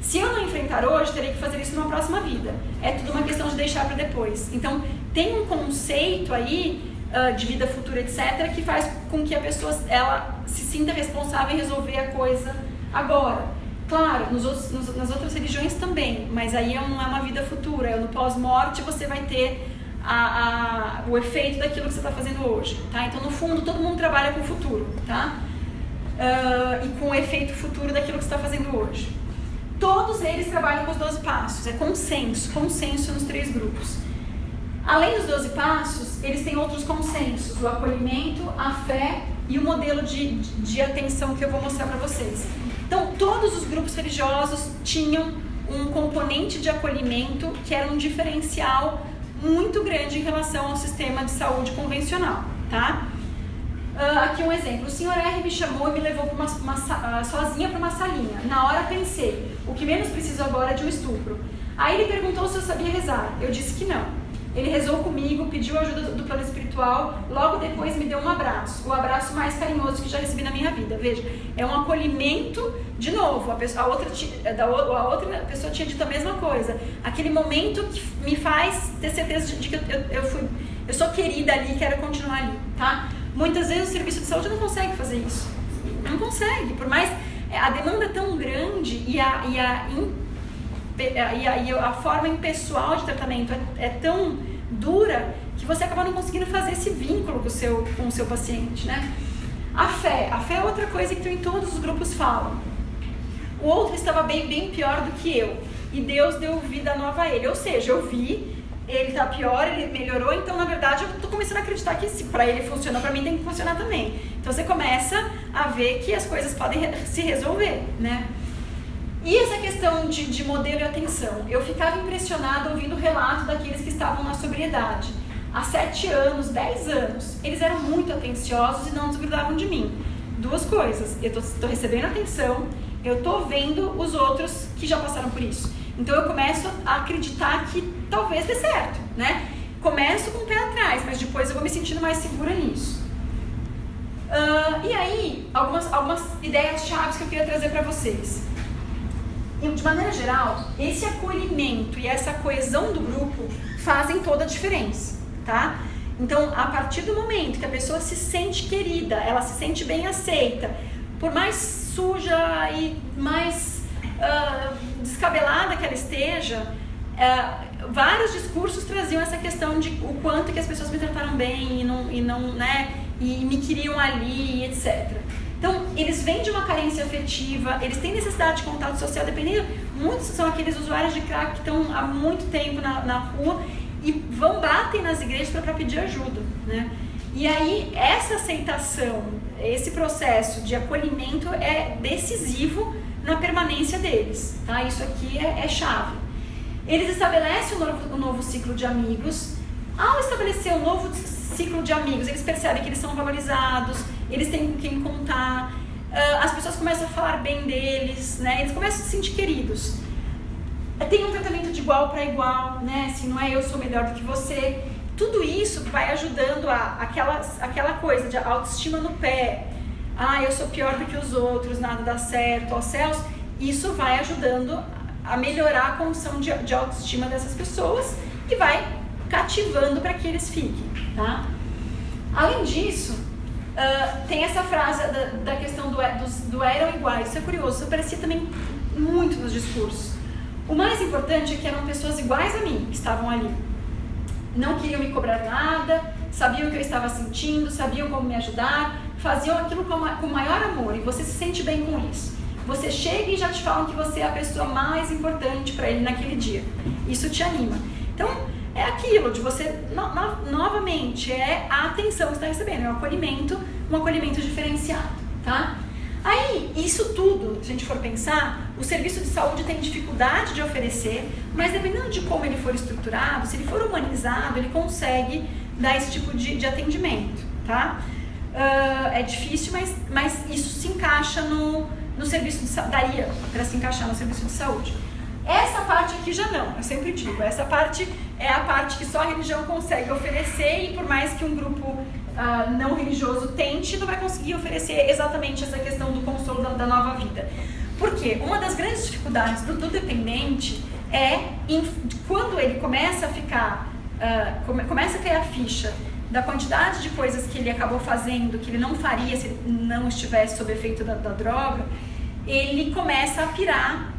Se eu não enfrentar hoje, terei que fazer isso numa próxima vida. É tudo uma questão de deixar para depois. Então, tem um conceito aí uh, de vida futura, etc., que faz com que a pessoa ela se sinta responsável em resolver a coisa agora. Claro, nos outros, nos, nas outras religiões também, mas aí é não é uma vida futura. É no pós-morte você vai ter a, a, o efeito daquilo que você está fazendo hoje, tá? Então, no fundo, todo mundo trabalha com o futuro, tá? Uh, e com o efeito futuro daquilo que você está fazendo hoje. Todos eles trabalham com os 12 passos, é consenso, consenso nos três grupos. Além dos 12 passos, eles têm outros consensos: o acolhimento, a fé e o modelo de, de atenção que eu vou mostrar para vocês. Então, todos os grupos religiosos tinham um componente de acolhimento que era um diferencial muito grande em relação ao sistema de saúde convencional, tá? Uh, aqui um exemplo. O senhor R me chamou e me levou uma, uma, uh, sozinha para uma salinha. Na hora pensei, o que menos preciso agora é de um estupro. Aí ele perguntou se eu sabia rezar. Eu disse que não. Ele rezou comigo, pediu ajuda do, do plano espiritual, logo depois me deu um abraço, o abraço mais carinhoso que já recebi na minha vida. Veja, é um acolhimento, de novo, a, pessoa, a, outra, a outra pessoa tinha dito a mesma coisa. Aquele momento que me faz ter certeza de que eu, eu, fui, eu sou querida ali quero continuar ali, tá? Muitas vezes o serviço de saúde não consegue fazer isso. Não consegue, por mais é, a demanda é tão grande e a, e a e a, e a forma impessoal de tratamento é, é, tão dura que você acaba não conseguindo fazer esse vínculo com o seu, com o seu paciente, né? A fé. A fé é outra coisa que em todos os grupos falam. O outro estava bem, bem pior do que eu. E Deus deu vida nova a ele. Ou seja, eu vi, ele está pior, ele melhorou, então na verdade eu estou começando a acreditar que se para ele funciona, para mim tem que funcionar também. Então você começa a ver que as coisas podem se resolver, né? E essa questão de, de modelo e atenção? Eu ficava impressionada ouvindo o relato daqueles que estavam na sobriedade. Há sete anos, dez anos, eles eram muito atenciosos e não desgrudavam de mim. Duas coisas, eu estou recebendo atenção, eu estou vendo os outros que já passaram por isso. Então eu começo a acreditar que talvez dê certo, né? Começo com o pé atrás, mas depois eu vou me sentindo mais segura nisso. Uh, e aí, algumas, algumas ideias chaves que eu queria trazer para vocês de maneira geral, esse acolhimento e essa coesão do grupo fazem toda a diferença, tá? Então, a partir do momento que a pessoa se sente querida, ela se sente bem aceita, por mais suja e mais uh, descabelada que ela esteja, uh, vários discursos traziam essa questão de o quanto que as pessoas me trataram bem e não, e não né, e me queriam ali, etc. Então, eles vêm de uma carência afetiva, eles têm necessidade de contato social, dependendo. Muitos são aqueles usuários de crack que estão há muito tempo na, na rua e vão batem nas igrejas para pedir ajuda, né? E aí, essa aceitação, esse processo de acolhimento é decisivo na permanência deles, tá? Isso aqui é, é chave. Eles estabelecem um novo, um novo ciclo de amigos. Ao estabelecer um novo ciclo de amigos, eles percebem que eles são valorizados, eles têm com quem contar, uh, as pessoas começam a falar bem deles, né? Eles começam a se sentir queridos. Tem um tratamento de igual para igual, né? Assim, não é eu sou melhor do que você. Tudo isso vai ajudando a aquela, aquela coisa de autoestima no pé. Ah, eu sou pior do que os outros, nada dá certo, aos céus. Isso vai ajudando a melhorar a condição de, de autoestima dessas pessoas e vai cativando para que eles fiquem, tá? Além disso, Uh, tem essa frase da, da questão do, do, do eram iguais. Isso é curioso, isso aparecia também muito nos discursos. O mais importante é que eram pessoas iguais a mim que estavam ali. Não queriam me cobrar nada, sabiam o que eu estava sentindo, sabiam como me ajudar, faziam aquilo com, com maior amor e você se sente bem com isso. Você chega e já te falam que você é a pessoa mais importante para ele naquele dia. Isso te anima. Então, é aquilo de você, no, no, novamente, é a atenção que está recebendo, é o acolhimento, um acolhimento diferenciado, tá? Aí, isso tudo, se a gente for pensar, o serviço de saúde tem dificuldade de oferecer, mas dependendo de como ele for estruturado, se ele for humanizado, ele consegue dar esse tipo de, de atendimento, tá? Uh, é difícil, mas, mas isso se encaixa no, no serviço de saúde, daria para se encaixar no serviço de saúde. Essa parte aqui já não, eu sempre digo, essa parte é a parte que só a religião consegue oferecer e por mais que um grupo uh, não religioso tente, não vai conseguir oferecer exatamente essa questão do consolo da, da nova vida. Porque uma das grandes dificuldades do, do dependente é em, quando ele começa a ficar, uh, come, começa a ter a ficha da quantidade de coisas que ele acabou fazendo, que ele não faria se não estivesse sob efeito da, da droga, ele começa a pirar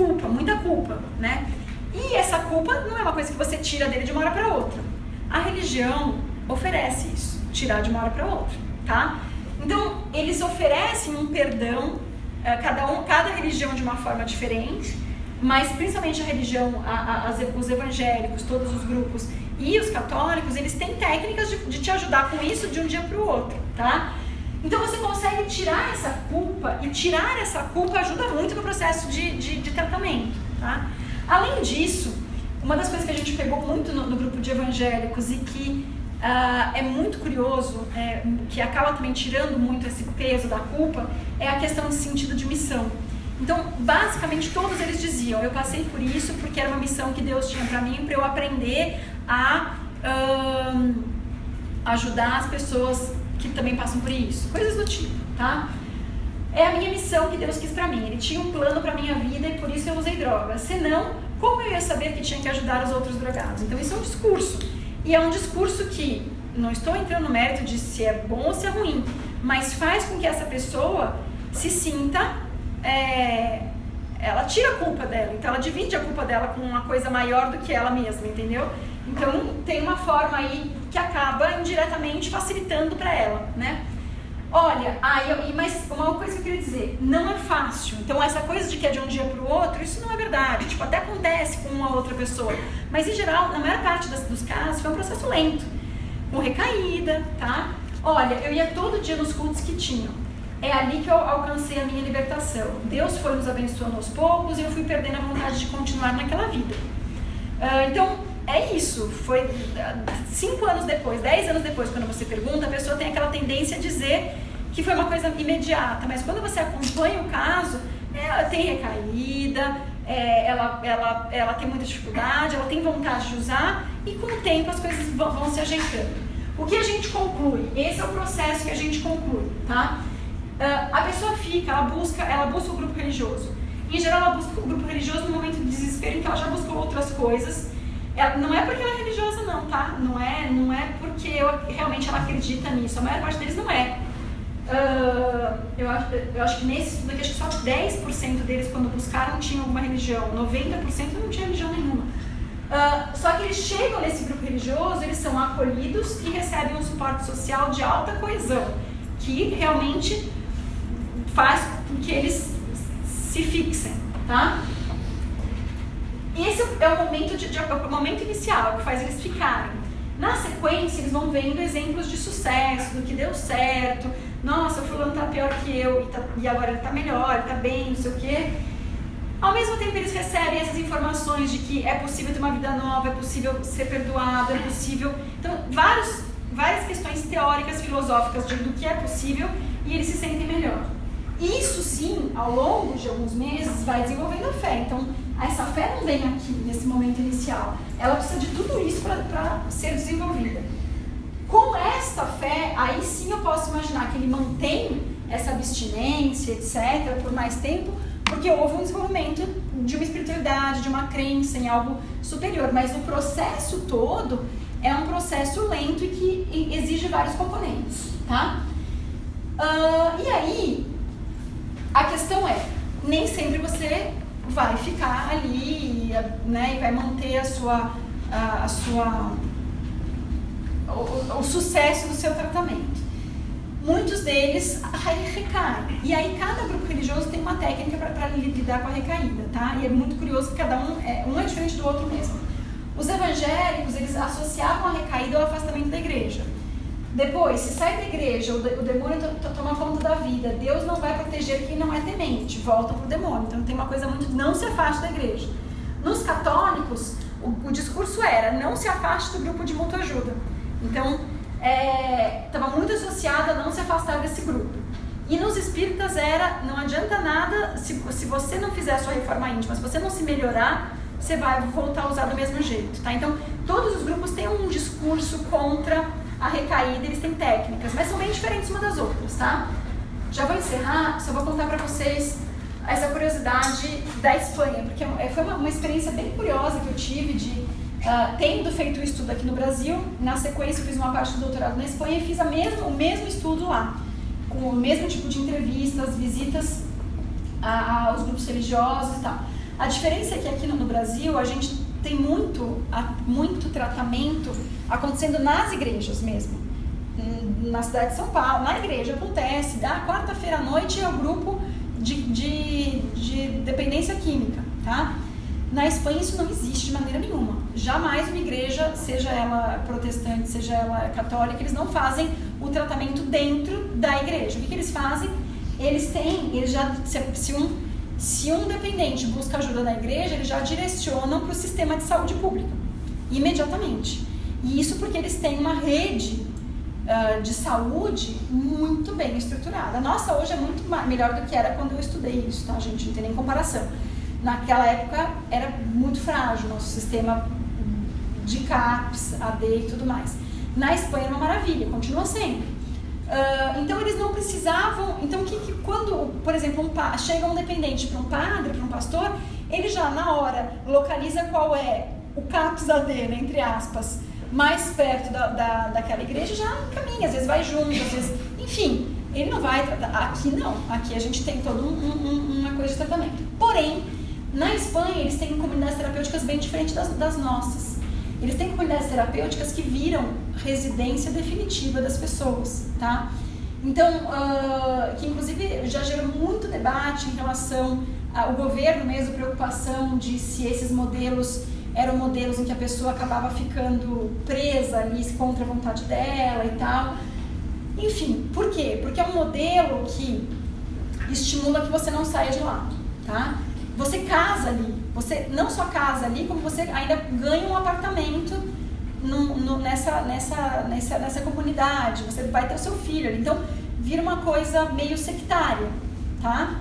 culpa, muita culpa, né? E essa culpa não é uma coisa que você tira dele de uma hora para outra. A religião oferece isso, tirar de uma hora para outra, tá? Então, eles oferecem um perdão, eh, cada, um, cada religião de uma forma diferente, mas principalmente a religião, a, a, os evangélicos, todos os grupos e os católicos, eles têm técnicas de, de te ajudar com isso de um dia para o outro, tá? Então você consegue tirar essa culpa e tirar essa culpa ajuda muito no processo de, de, de tratamento, tá? Além disso, uma das coisas que a gente pegou muito no, no grupo de evangélicos e que uh, é muito curioso, é, que acaba também tirando muito esse peso da culpa, é a questão de sentido de missão. Então, basicamente, todos eles diziam: eu passei por isso porque era uma missão que Deus tinha para mim, para eu aprender a ajudar as pessoas que também passam por isso, coisas do tipo, tá? É a minha missão que Deus quis para mim. Ele tinha um plano para minha vida e por isso eu usei drogas. Senão, como eu ia saber que tinha que ajudar os outros drogados? Então isso é um discurso. E é um discurso que não estou entrando no mérito de se é bom ou se é ruim, mas faz com que essa pessoa se sinta é, ela tira a culpa dela, então ela divide a culpa dela com uma coisa maior do que ela mesma, entendeu? Então tem uma forma aí que acaba indiretamente facilitando para ela, né? Olha, aí, mas uma coisa que eu queria dizer, não é fácil. Então essa coisa de que é de um dia para o outro, isso não é verdade. Tipo, até acontece com uma outra pessoa. Mas em geral, na maior parte das, dos casos, foi um processo lento. Com recaída, tá? Olha, eu ia todo dia nos cultos que tinham. É ali que eu alcancei a minha libertação. Deus foi nos abençoando aos poucos e eu fui perdendo a vontade de continuar naquela vida. Uh, então, é isso. Foi cinco anos depois, dez anos depois, quando você pergunta, a pessoa tem aquela tendência a dizer que foi uma coisa imediata. Mas quando você acompanha o caso, ela tem recaída, é, ela, ela, ela tem muita dificuldade, ela tem vontade de usar e com o tempo as coisas vão, vão se ajeitando. O que a gente conclui? Esse é o processo que a gente conclui, tá? Uh, a pessoa fica, ela busca, ela busca o grupo religioso. Em geral, ela busca o grupo religioso no momento de desespero em que ela já buscou outras coisas não é porque ela é religiosa, não, tá? Não é, não é porque eu, realmente ela acredita nisso. A maior parte deles não é. Uh, eu, acho, eu acho que nesse estudo aqui, acho que só 10% deles, quando buscaram, tinham alguma religião. 90% não tinha religião nenhuma. Uh, só que eles chegam nesse grupo religioso, eles são acolhidos e recebem um suporte social de alta coesão, que realmente faz com que eles se fixem, tá? Esse é o momento, de, de, é o momento inicial, que faz eles ficarem. Na sequência, eles vão vendo exemplos de sucesso, do que deu certo. Nossa, o fulano tá pior que eu e, tá, e agora ele tá melhor, ele tá bem, não sei o quê. Ao mesmo tempo, eles recebem essas informações de que é possível ter uma vida nova, é possível ser perdoado, é possível. Então, vários, várias questões teóricas, filosóficas de, do que é possível e eles se sentem melhor. Isso sim, ao longo de alguns meses, vai desenvolvendo a fé. Então, essa fé não vem aqui, nesse momento inicial. Ela precisa de tudo isso para ser desenvolvida. Com esta fé, aí sim eu posso imaginar que ele mantém essa abstinência, etc., por mais tempo, porque houve um desenvolvimento de uma espiritualidade, de uma crença em algo superior. Mas o processo todo é um processo lento e que exige vários componentes, tá? Uh, e aí, a questão é, nem sempre você vai ficar ali né, e vai manter a sua, a, a sua o, o, sucesso do seu tratamento. Muitos deles recaem. E aí cada grupo religioso tem uma técnica para lidar com a recaída, tá? E é muito curioso que cada um é, um é diferente do outro mesmo. Os evangélicos, eles associavam a recaída ao afastamento da igreja. Depois, se sai da igreja, o, demônio toma conta da vida. Deus não vai proteger quem não é temente, volta pro demônio. Então tem uma coisa muito. Não se afaste da igreja. Nos católicos, o, o discurso era: não se afaste do grupo de mútua ajuda. Então, estava é, muito associado a não se afastar desse grupo. E nos espíritas era: não adianta nada, se, se você não fizer a sua reforma íntima, se você não se melhorar, você vai voltar a usar do mesmo jeito. Tá? Então, todos os grupos têm um discurso contra a recaída, eles têm técnicas, mas são bem diferentes uma das outras, tá? Já vou encerrar, só vou contar para vocês essa curiosidade da Espanha, porque é, foi uma, uma experiência bem curiosa que eu tive de, uh, tendo feito o estudo aqui no Brasil, na sequência eu fiz uma parte do doutorado na Espanha e fiz a o mesmo estudo lá, com o mesmo tipo de entrevistas, visitas aos grupos religiosos e tal. A diferença é que aqui no, no Brasil a gente tem muito, muito tratamento acontecendo nas igrejas mesmo. Na cidade de São Paulo, na igreja acontece, da quarta-feira à noite é o grupo de, de, de dependência química, tá? Na Espanha isso não existe de maneira nenhuma. Jamais uma igreja, seja ela protestante, seja ela católica, eles não fazem o tratamento dentro da igreja. O que, que eles fazem? Eles têm, eles já se, se um se um dependente busca ajuda na igreja, eles já direcionam para o sistema de saúde pública, imediatamente. E isso porque eles têm uma rede uh, de saúde muito bem estruturada. Nossa hoje é muito melhor do que era quando eu estudei isso, tá, gente? Não tem nem comparação. Naquela época era muito frágil, nosso sistema de CAPS, AD e tudo mais. Na Espanha é uma maravilha, continua sendo. Uh, então eles não precisavam. Então que, que quando, por exemplo, um, chega um dependente para um padre, para um pastor, ele já na hora localiza qual é o CAPS AD, né, entre aspas, mais perto da, da, daquela igreja, já caminha, às vezes vai junto, às vezes. Enfim, ele não vai. Aqui não, aqui a gente tem toda um, um, uma coisa de tratamento. Porém, na Espanha eles têm comunidades terapêuticas bem diferentes das, das nossas. Eles têm comunidades terapêuticas que viram residência definitiva das pessoas, tá? Então, uh, que inclusive já gerou muito debate em relação ao governo mesmo, preocupação de se esses modelos eram modelos em que a pessoa acabava ficando presa ali contra a vontade dela e tal. Enfim, por quê? Porque é um modelo que estimula que você não saia de lá, tá? Você casa ali, você não só casa ali, como você ainda ganha um apartamento no, no, nessa, nessa, nessa, nessa comunidade, você vai ter o seu filho ali. Então, vira uma coisa meio sectária, tá?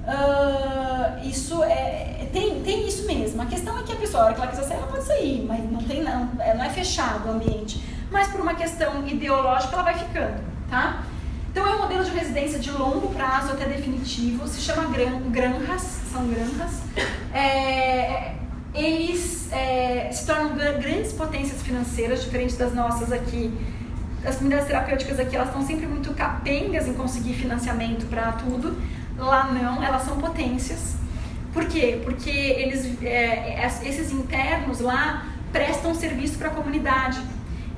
Uh, isso é, tem, tem isso mesmo. A questão é que a pessoa, a hora que ela quiser sair, ela pode sair, mas não, tem, não, é, não é fechado o ambiente. Mas por uma questão ideológica, ela vai ficando, tá? Então é um modelo de residência de longo prazo até definitivo, se chama gran, granjas, são granjas. É, eles é, se tornam grandes potências financeiras, diferentes das nossas aqui. As comunidades terapêuticas aqui, elas estão sempre muito capengas em conseguir financiamento para tudo. Lá não, elas são potências. Por quê? Porque eles, é, esses internos lá prestam serviço para a comunidade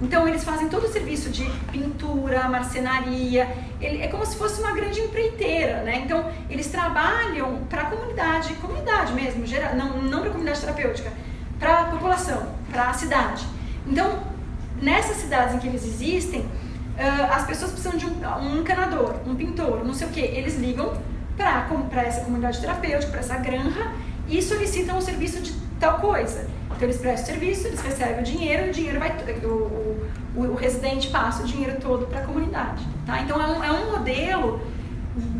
então eles fazem todo o serviço de pintura, marcenaria, ele, é como se fosse uma grande empreiteira, né? Então eles trabalham para a comunidade, comunidade mesmo, não, não para a comunidade terapêutica, para a população, para a cidade. Então nessas cidades em que eles existem, uh, as pessoas precisam de um, um encanador, um pintor, não sei o que, eles ligam para essa comunidade terapêutica, para essa granja e solicitam o serviço de tal coisa. Então eles prestam serviço, eles recebem o dinheiro, o dinheiro vai o, o, o residente passa o dinheiro todo para a comunidade, tá? Então é um, é um modelo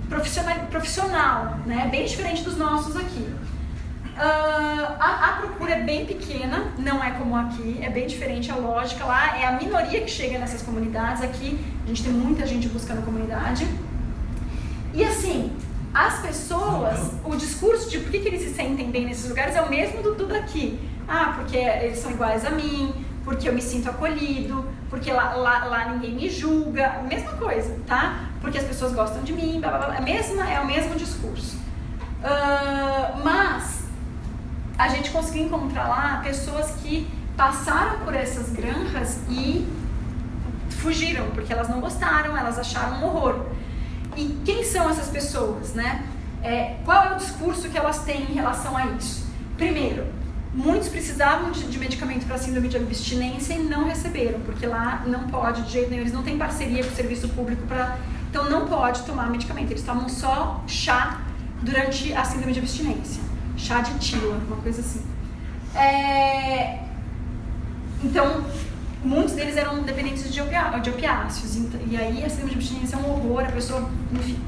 profissional, profissional, né? Bem diferente dos nossos aqui. Uh, a, a, procura é bem pequena, não é como aqui, é bem diferente a lógica. Lá é a minoria que chega nessas comunidades, aqui a gente tem muita gente buscando comunidade. E assim, as pessoas, o discurso de por que, que eles se sentem bem nesses lugares é o mesmo do, do daqui. Ah, porque eles são iguais a mim, porque eu me sinto acolhido, porque lá, lá, lá ninguém me julga, mesma coisa, tá? Porque as pessoas gostam de mim, blá, blá, blá. A mesma, é o mesmo discurso. Uh, mas a gente conseguiu encontrar lá pessoas que passaram por essas granjas e fugiram, porque elas não gostaram, elas acharam um horror. E quem são essas pessoas, né? É, qual é o discurso que elas têm em relação a isso? Primeiro, Muitos precisavam de, de medicamento para síndrome de abstinência e não receberam, porque lá não pode, de jeito nenhum, eles não têm parceria com o serviço público para. Então não pode tomar medicamento, eles tomam só chá durante a síndrome de abstinência. Chá de tila, uma coisa assim. É... Então, muitos deles eram dependentes de, de opiáceos, e aí a síndrome de abstinência é um horror, a pessoa, enfim,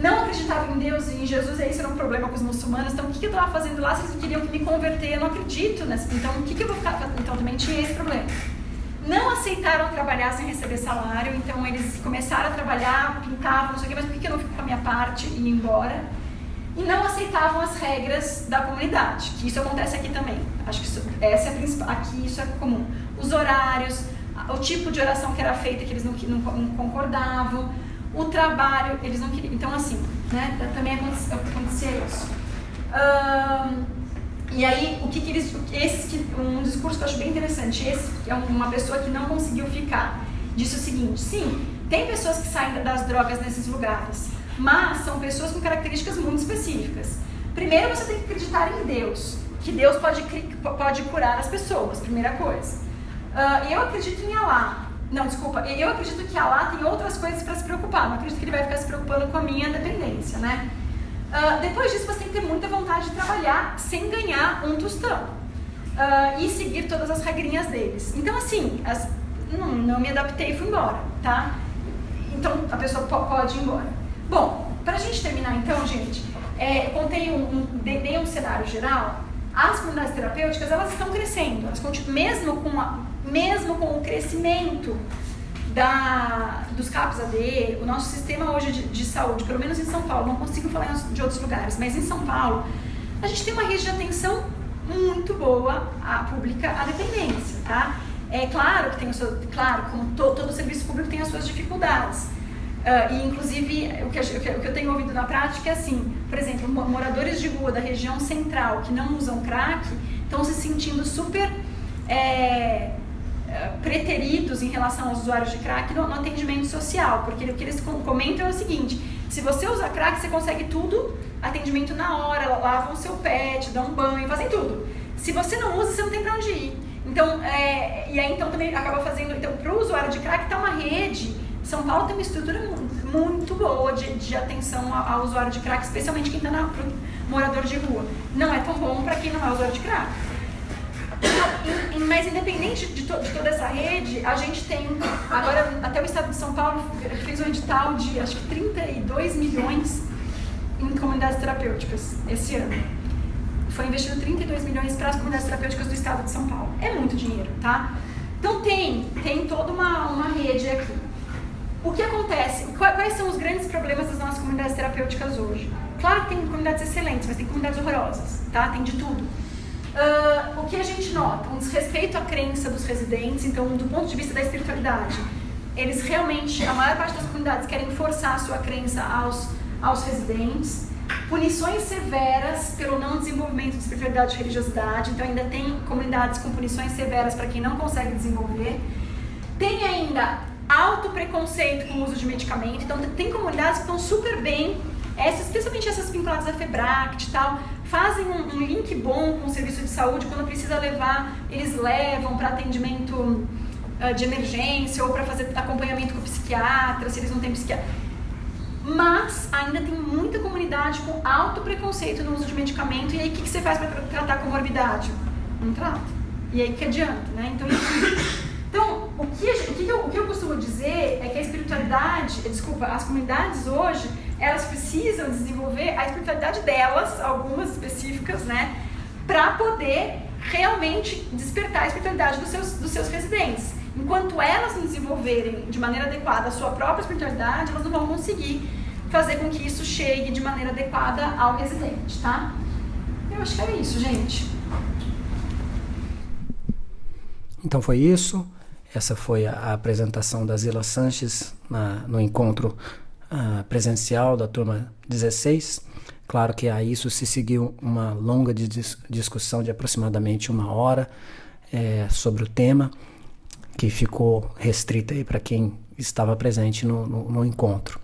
não acreditava em Deus e em Jesus, e isso era um problema com os muçulmanos. Então, o que, eu estava fazendo lá eles queriam me converter? Eu não acredito nessa. Então, o que, que eu vou ficar? Então, também tinha esse problema. Não aceitaram trabalhar sem receber salário, então eles começaram a trabalhar, pintavam, não sei o quê, mas por que, que eu não fico com a minha parte e ir embora? E não aceitavam as regras da comunidade, que isso acontece aqui também. Acho que isso, essa é a principal, aqui isso é comum. Os horários, o tipo de oração que era feita, que eles não, não, não concordavam o trabalho, eles não queriam. Então, assim, né, também acontecia isso. Um, e aí, o que, que eles. Esse, um discurso que eu acho bem interessante. Esse é uma pessoa que não conseguiu ficar. Disse o seguinte: sim, tem pessoas que saem das drogas nesses lugares, mas são pessoas com características muito específicas. Primeiro, você tem que acreditar em Deus, que Deus pode, pode curar as pessoas, primeira coisa. Uh, eu acredito em Allah, não, desculpa. Eu acredito que Allah tem outras coisas para se preocupar. Não acredito que ele vai ficar se preocupando com a minha dependência, né? Uh, depois disso, você tem que ter muita vontade de trabalhar sem ganhar um tostão. Uh, e seguir todas as regrinhas deles. Então, assim, as, não, não, me adaptei e fui embora, tá? Então, a pessoa pode ir embora. Bom, para a gente terminar então, gente, é, contei um, um, dei um cenário geral. as comunidades terapêuticas elas estão crescendo, elas continuam, mesmo com a, mesmo com o crescimento da, dos CAPs AD, o nosso sistema hoje de, de, saúde, pelo menos em São Paulo, não consigo falar de outros lugares, mas em São Paulo, a gente tem uma rede de atenção muito boa à pública à dependência, tá? É claro que tem o seu, claro, como to, todo serviço público tem as suas dificuldades. Uh, e inclusive o que, eu, o que eu tenho ouvido na prática é assim, por exemplo, moradores de rua da região central que não usam crack estão se sentindo super é, preteridos em relação aos usuários de crack no, no, atendimento social, porque o que eles comentam é o seguinte: se você usa crack, você consegue tudo, atendimento na hora, lavam o seu pet, dão um banho, fazem tudo. Se você não usa, você não tem para onde ir. Então, é, e aí então também acaba fazendo, então para o usuário de crack está uma rede. São Paulo tem uma estrutura muito, boa de, de atenção ao, ao, usuário de crack, especialmente quem está na morador de rua. Não é tão bom para quem não é usuário de crack. Mas independente de, to, de, toda essa rede, a gente tem agora até o estado de São Paulo fez um edital de acho que 32 milhões em comunidades terapêuticas esse ano foi investido 32 milhões para as comunidades terapêuticas do estado de São Paulo. É muito dinheiro, tá? Então tem, tem toda uma, uma rede aqui. O que acontece? Quais são os grandes problemas das nossas comunidades terapêuticas hoje? Claro que tem comunidades excelentes, mas tem comunidades horrorosas, tá? Tem de tudo. Uh, o que a gente nota? Um desrespeito à crença dos residentes, então, do ponto de vista da espiritualidade, eles realmente, a maior parte das comunidades querem forçar a sua crença aos, aos residentes punições severas pelo não desenvolvimento de espiritualidade e religiosidade, então ainda tem comunidades com punições severas para quem não consegue desenvolver. Tem ainda alto preconceito com o uso de medicamento, então tem comunidades que estão super bem, essas, especialmente essas vinculadas à FEBRACT e tal, fazem um, um, link bom com o serviço de saúde, quando precisa levar, eles levam para atendimento uh, de emergência ou para fazer acompanhamento com o psiquiatra, se eles não têm psiquiatra mas ainda tem muita comunidade com alto preconceito no uso de medicamento. E aí, o que, que você faz para tratar comorbidade? Não trata. E aí, que adianta, né? Então, então o, que, o, que eu, o que eu costumo dizer é que a espiritualidade, desculpa, as comunidades hoje, elas precisam desenvolver a espiritualidade delas, algumas específicas, né? Para poder realmente despertar a espiritualidade dos seus, dos seus residentes. Enquanto elas não desenvolverem de maneira adequada a sua própria espiritualidade, elas não vão conseguir fazer com que isso chegue de maneira adequada ao residente, tá? Eu acho que é isso, gente. Então foi isso. Essa foi a apresentação da Zila Sanches na, no encontro uh, presencial da turma 16. Claro que a isso se seguiu uma longa dis discussão de aproximadamente uma hora é, sobre o tema que ficou restrita para quem estava presente no, no, no, encontro.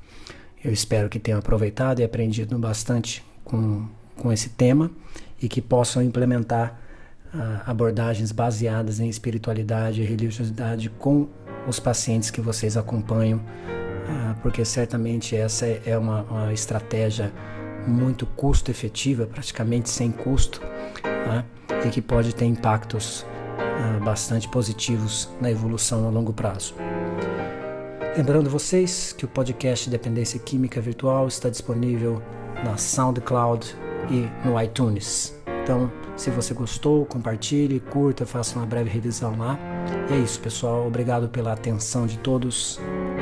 Eu espero que tenham aproveitado e aprendido bastante com, com esse tema e que possam implementar uh, abordagens baseadas em espiritualidade e religiosidade com os pacientes que vocês acompanham, porque certamente essa é uma, uma estratégia muito custo efetiva, praticamente sem custo, uh, e que pode ter impactos ah, bastante positivos na evolução a longo prazo. Lembrando vocês que o podcast Dependência Química Virtual está disponível na SoundCloud e no iTunes. Então, se você gostou, compartilhe, curta, faça uma breve revisão lá. E é isso, pessoal. Obrigado pela atenção de todos.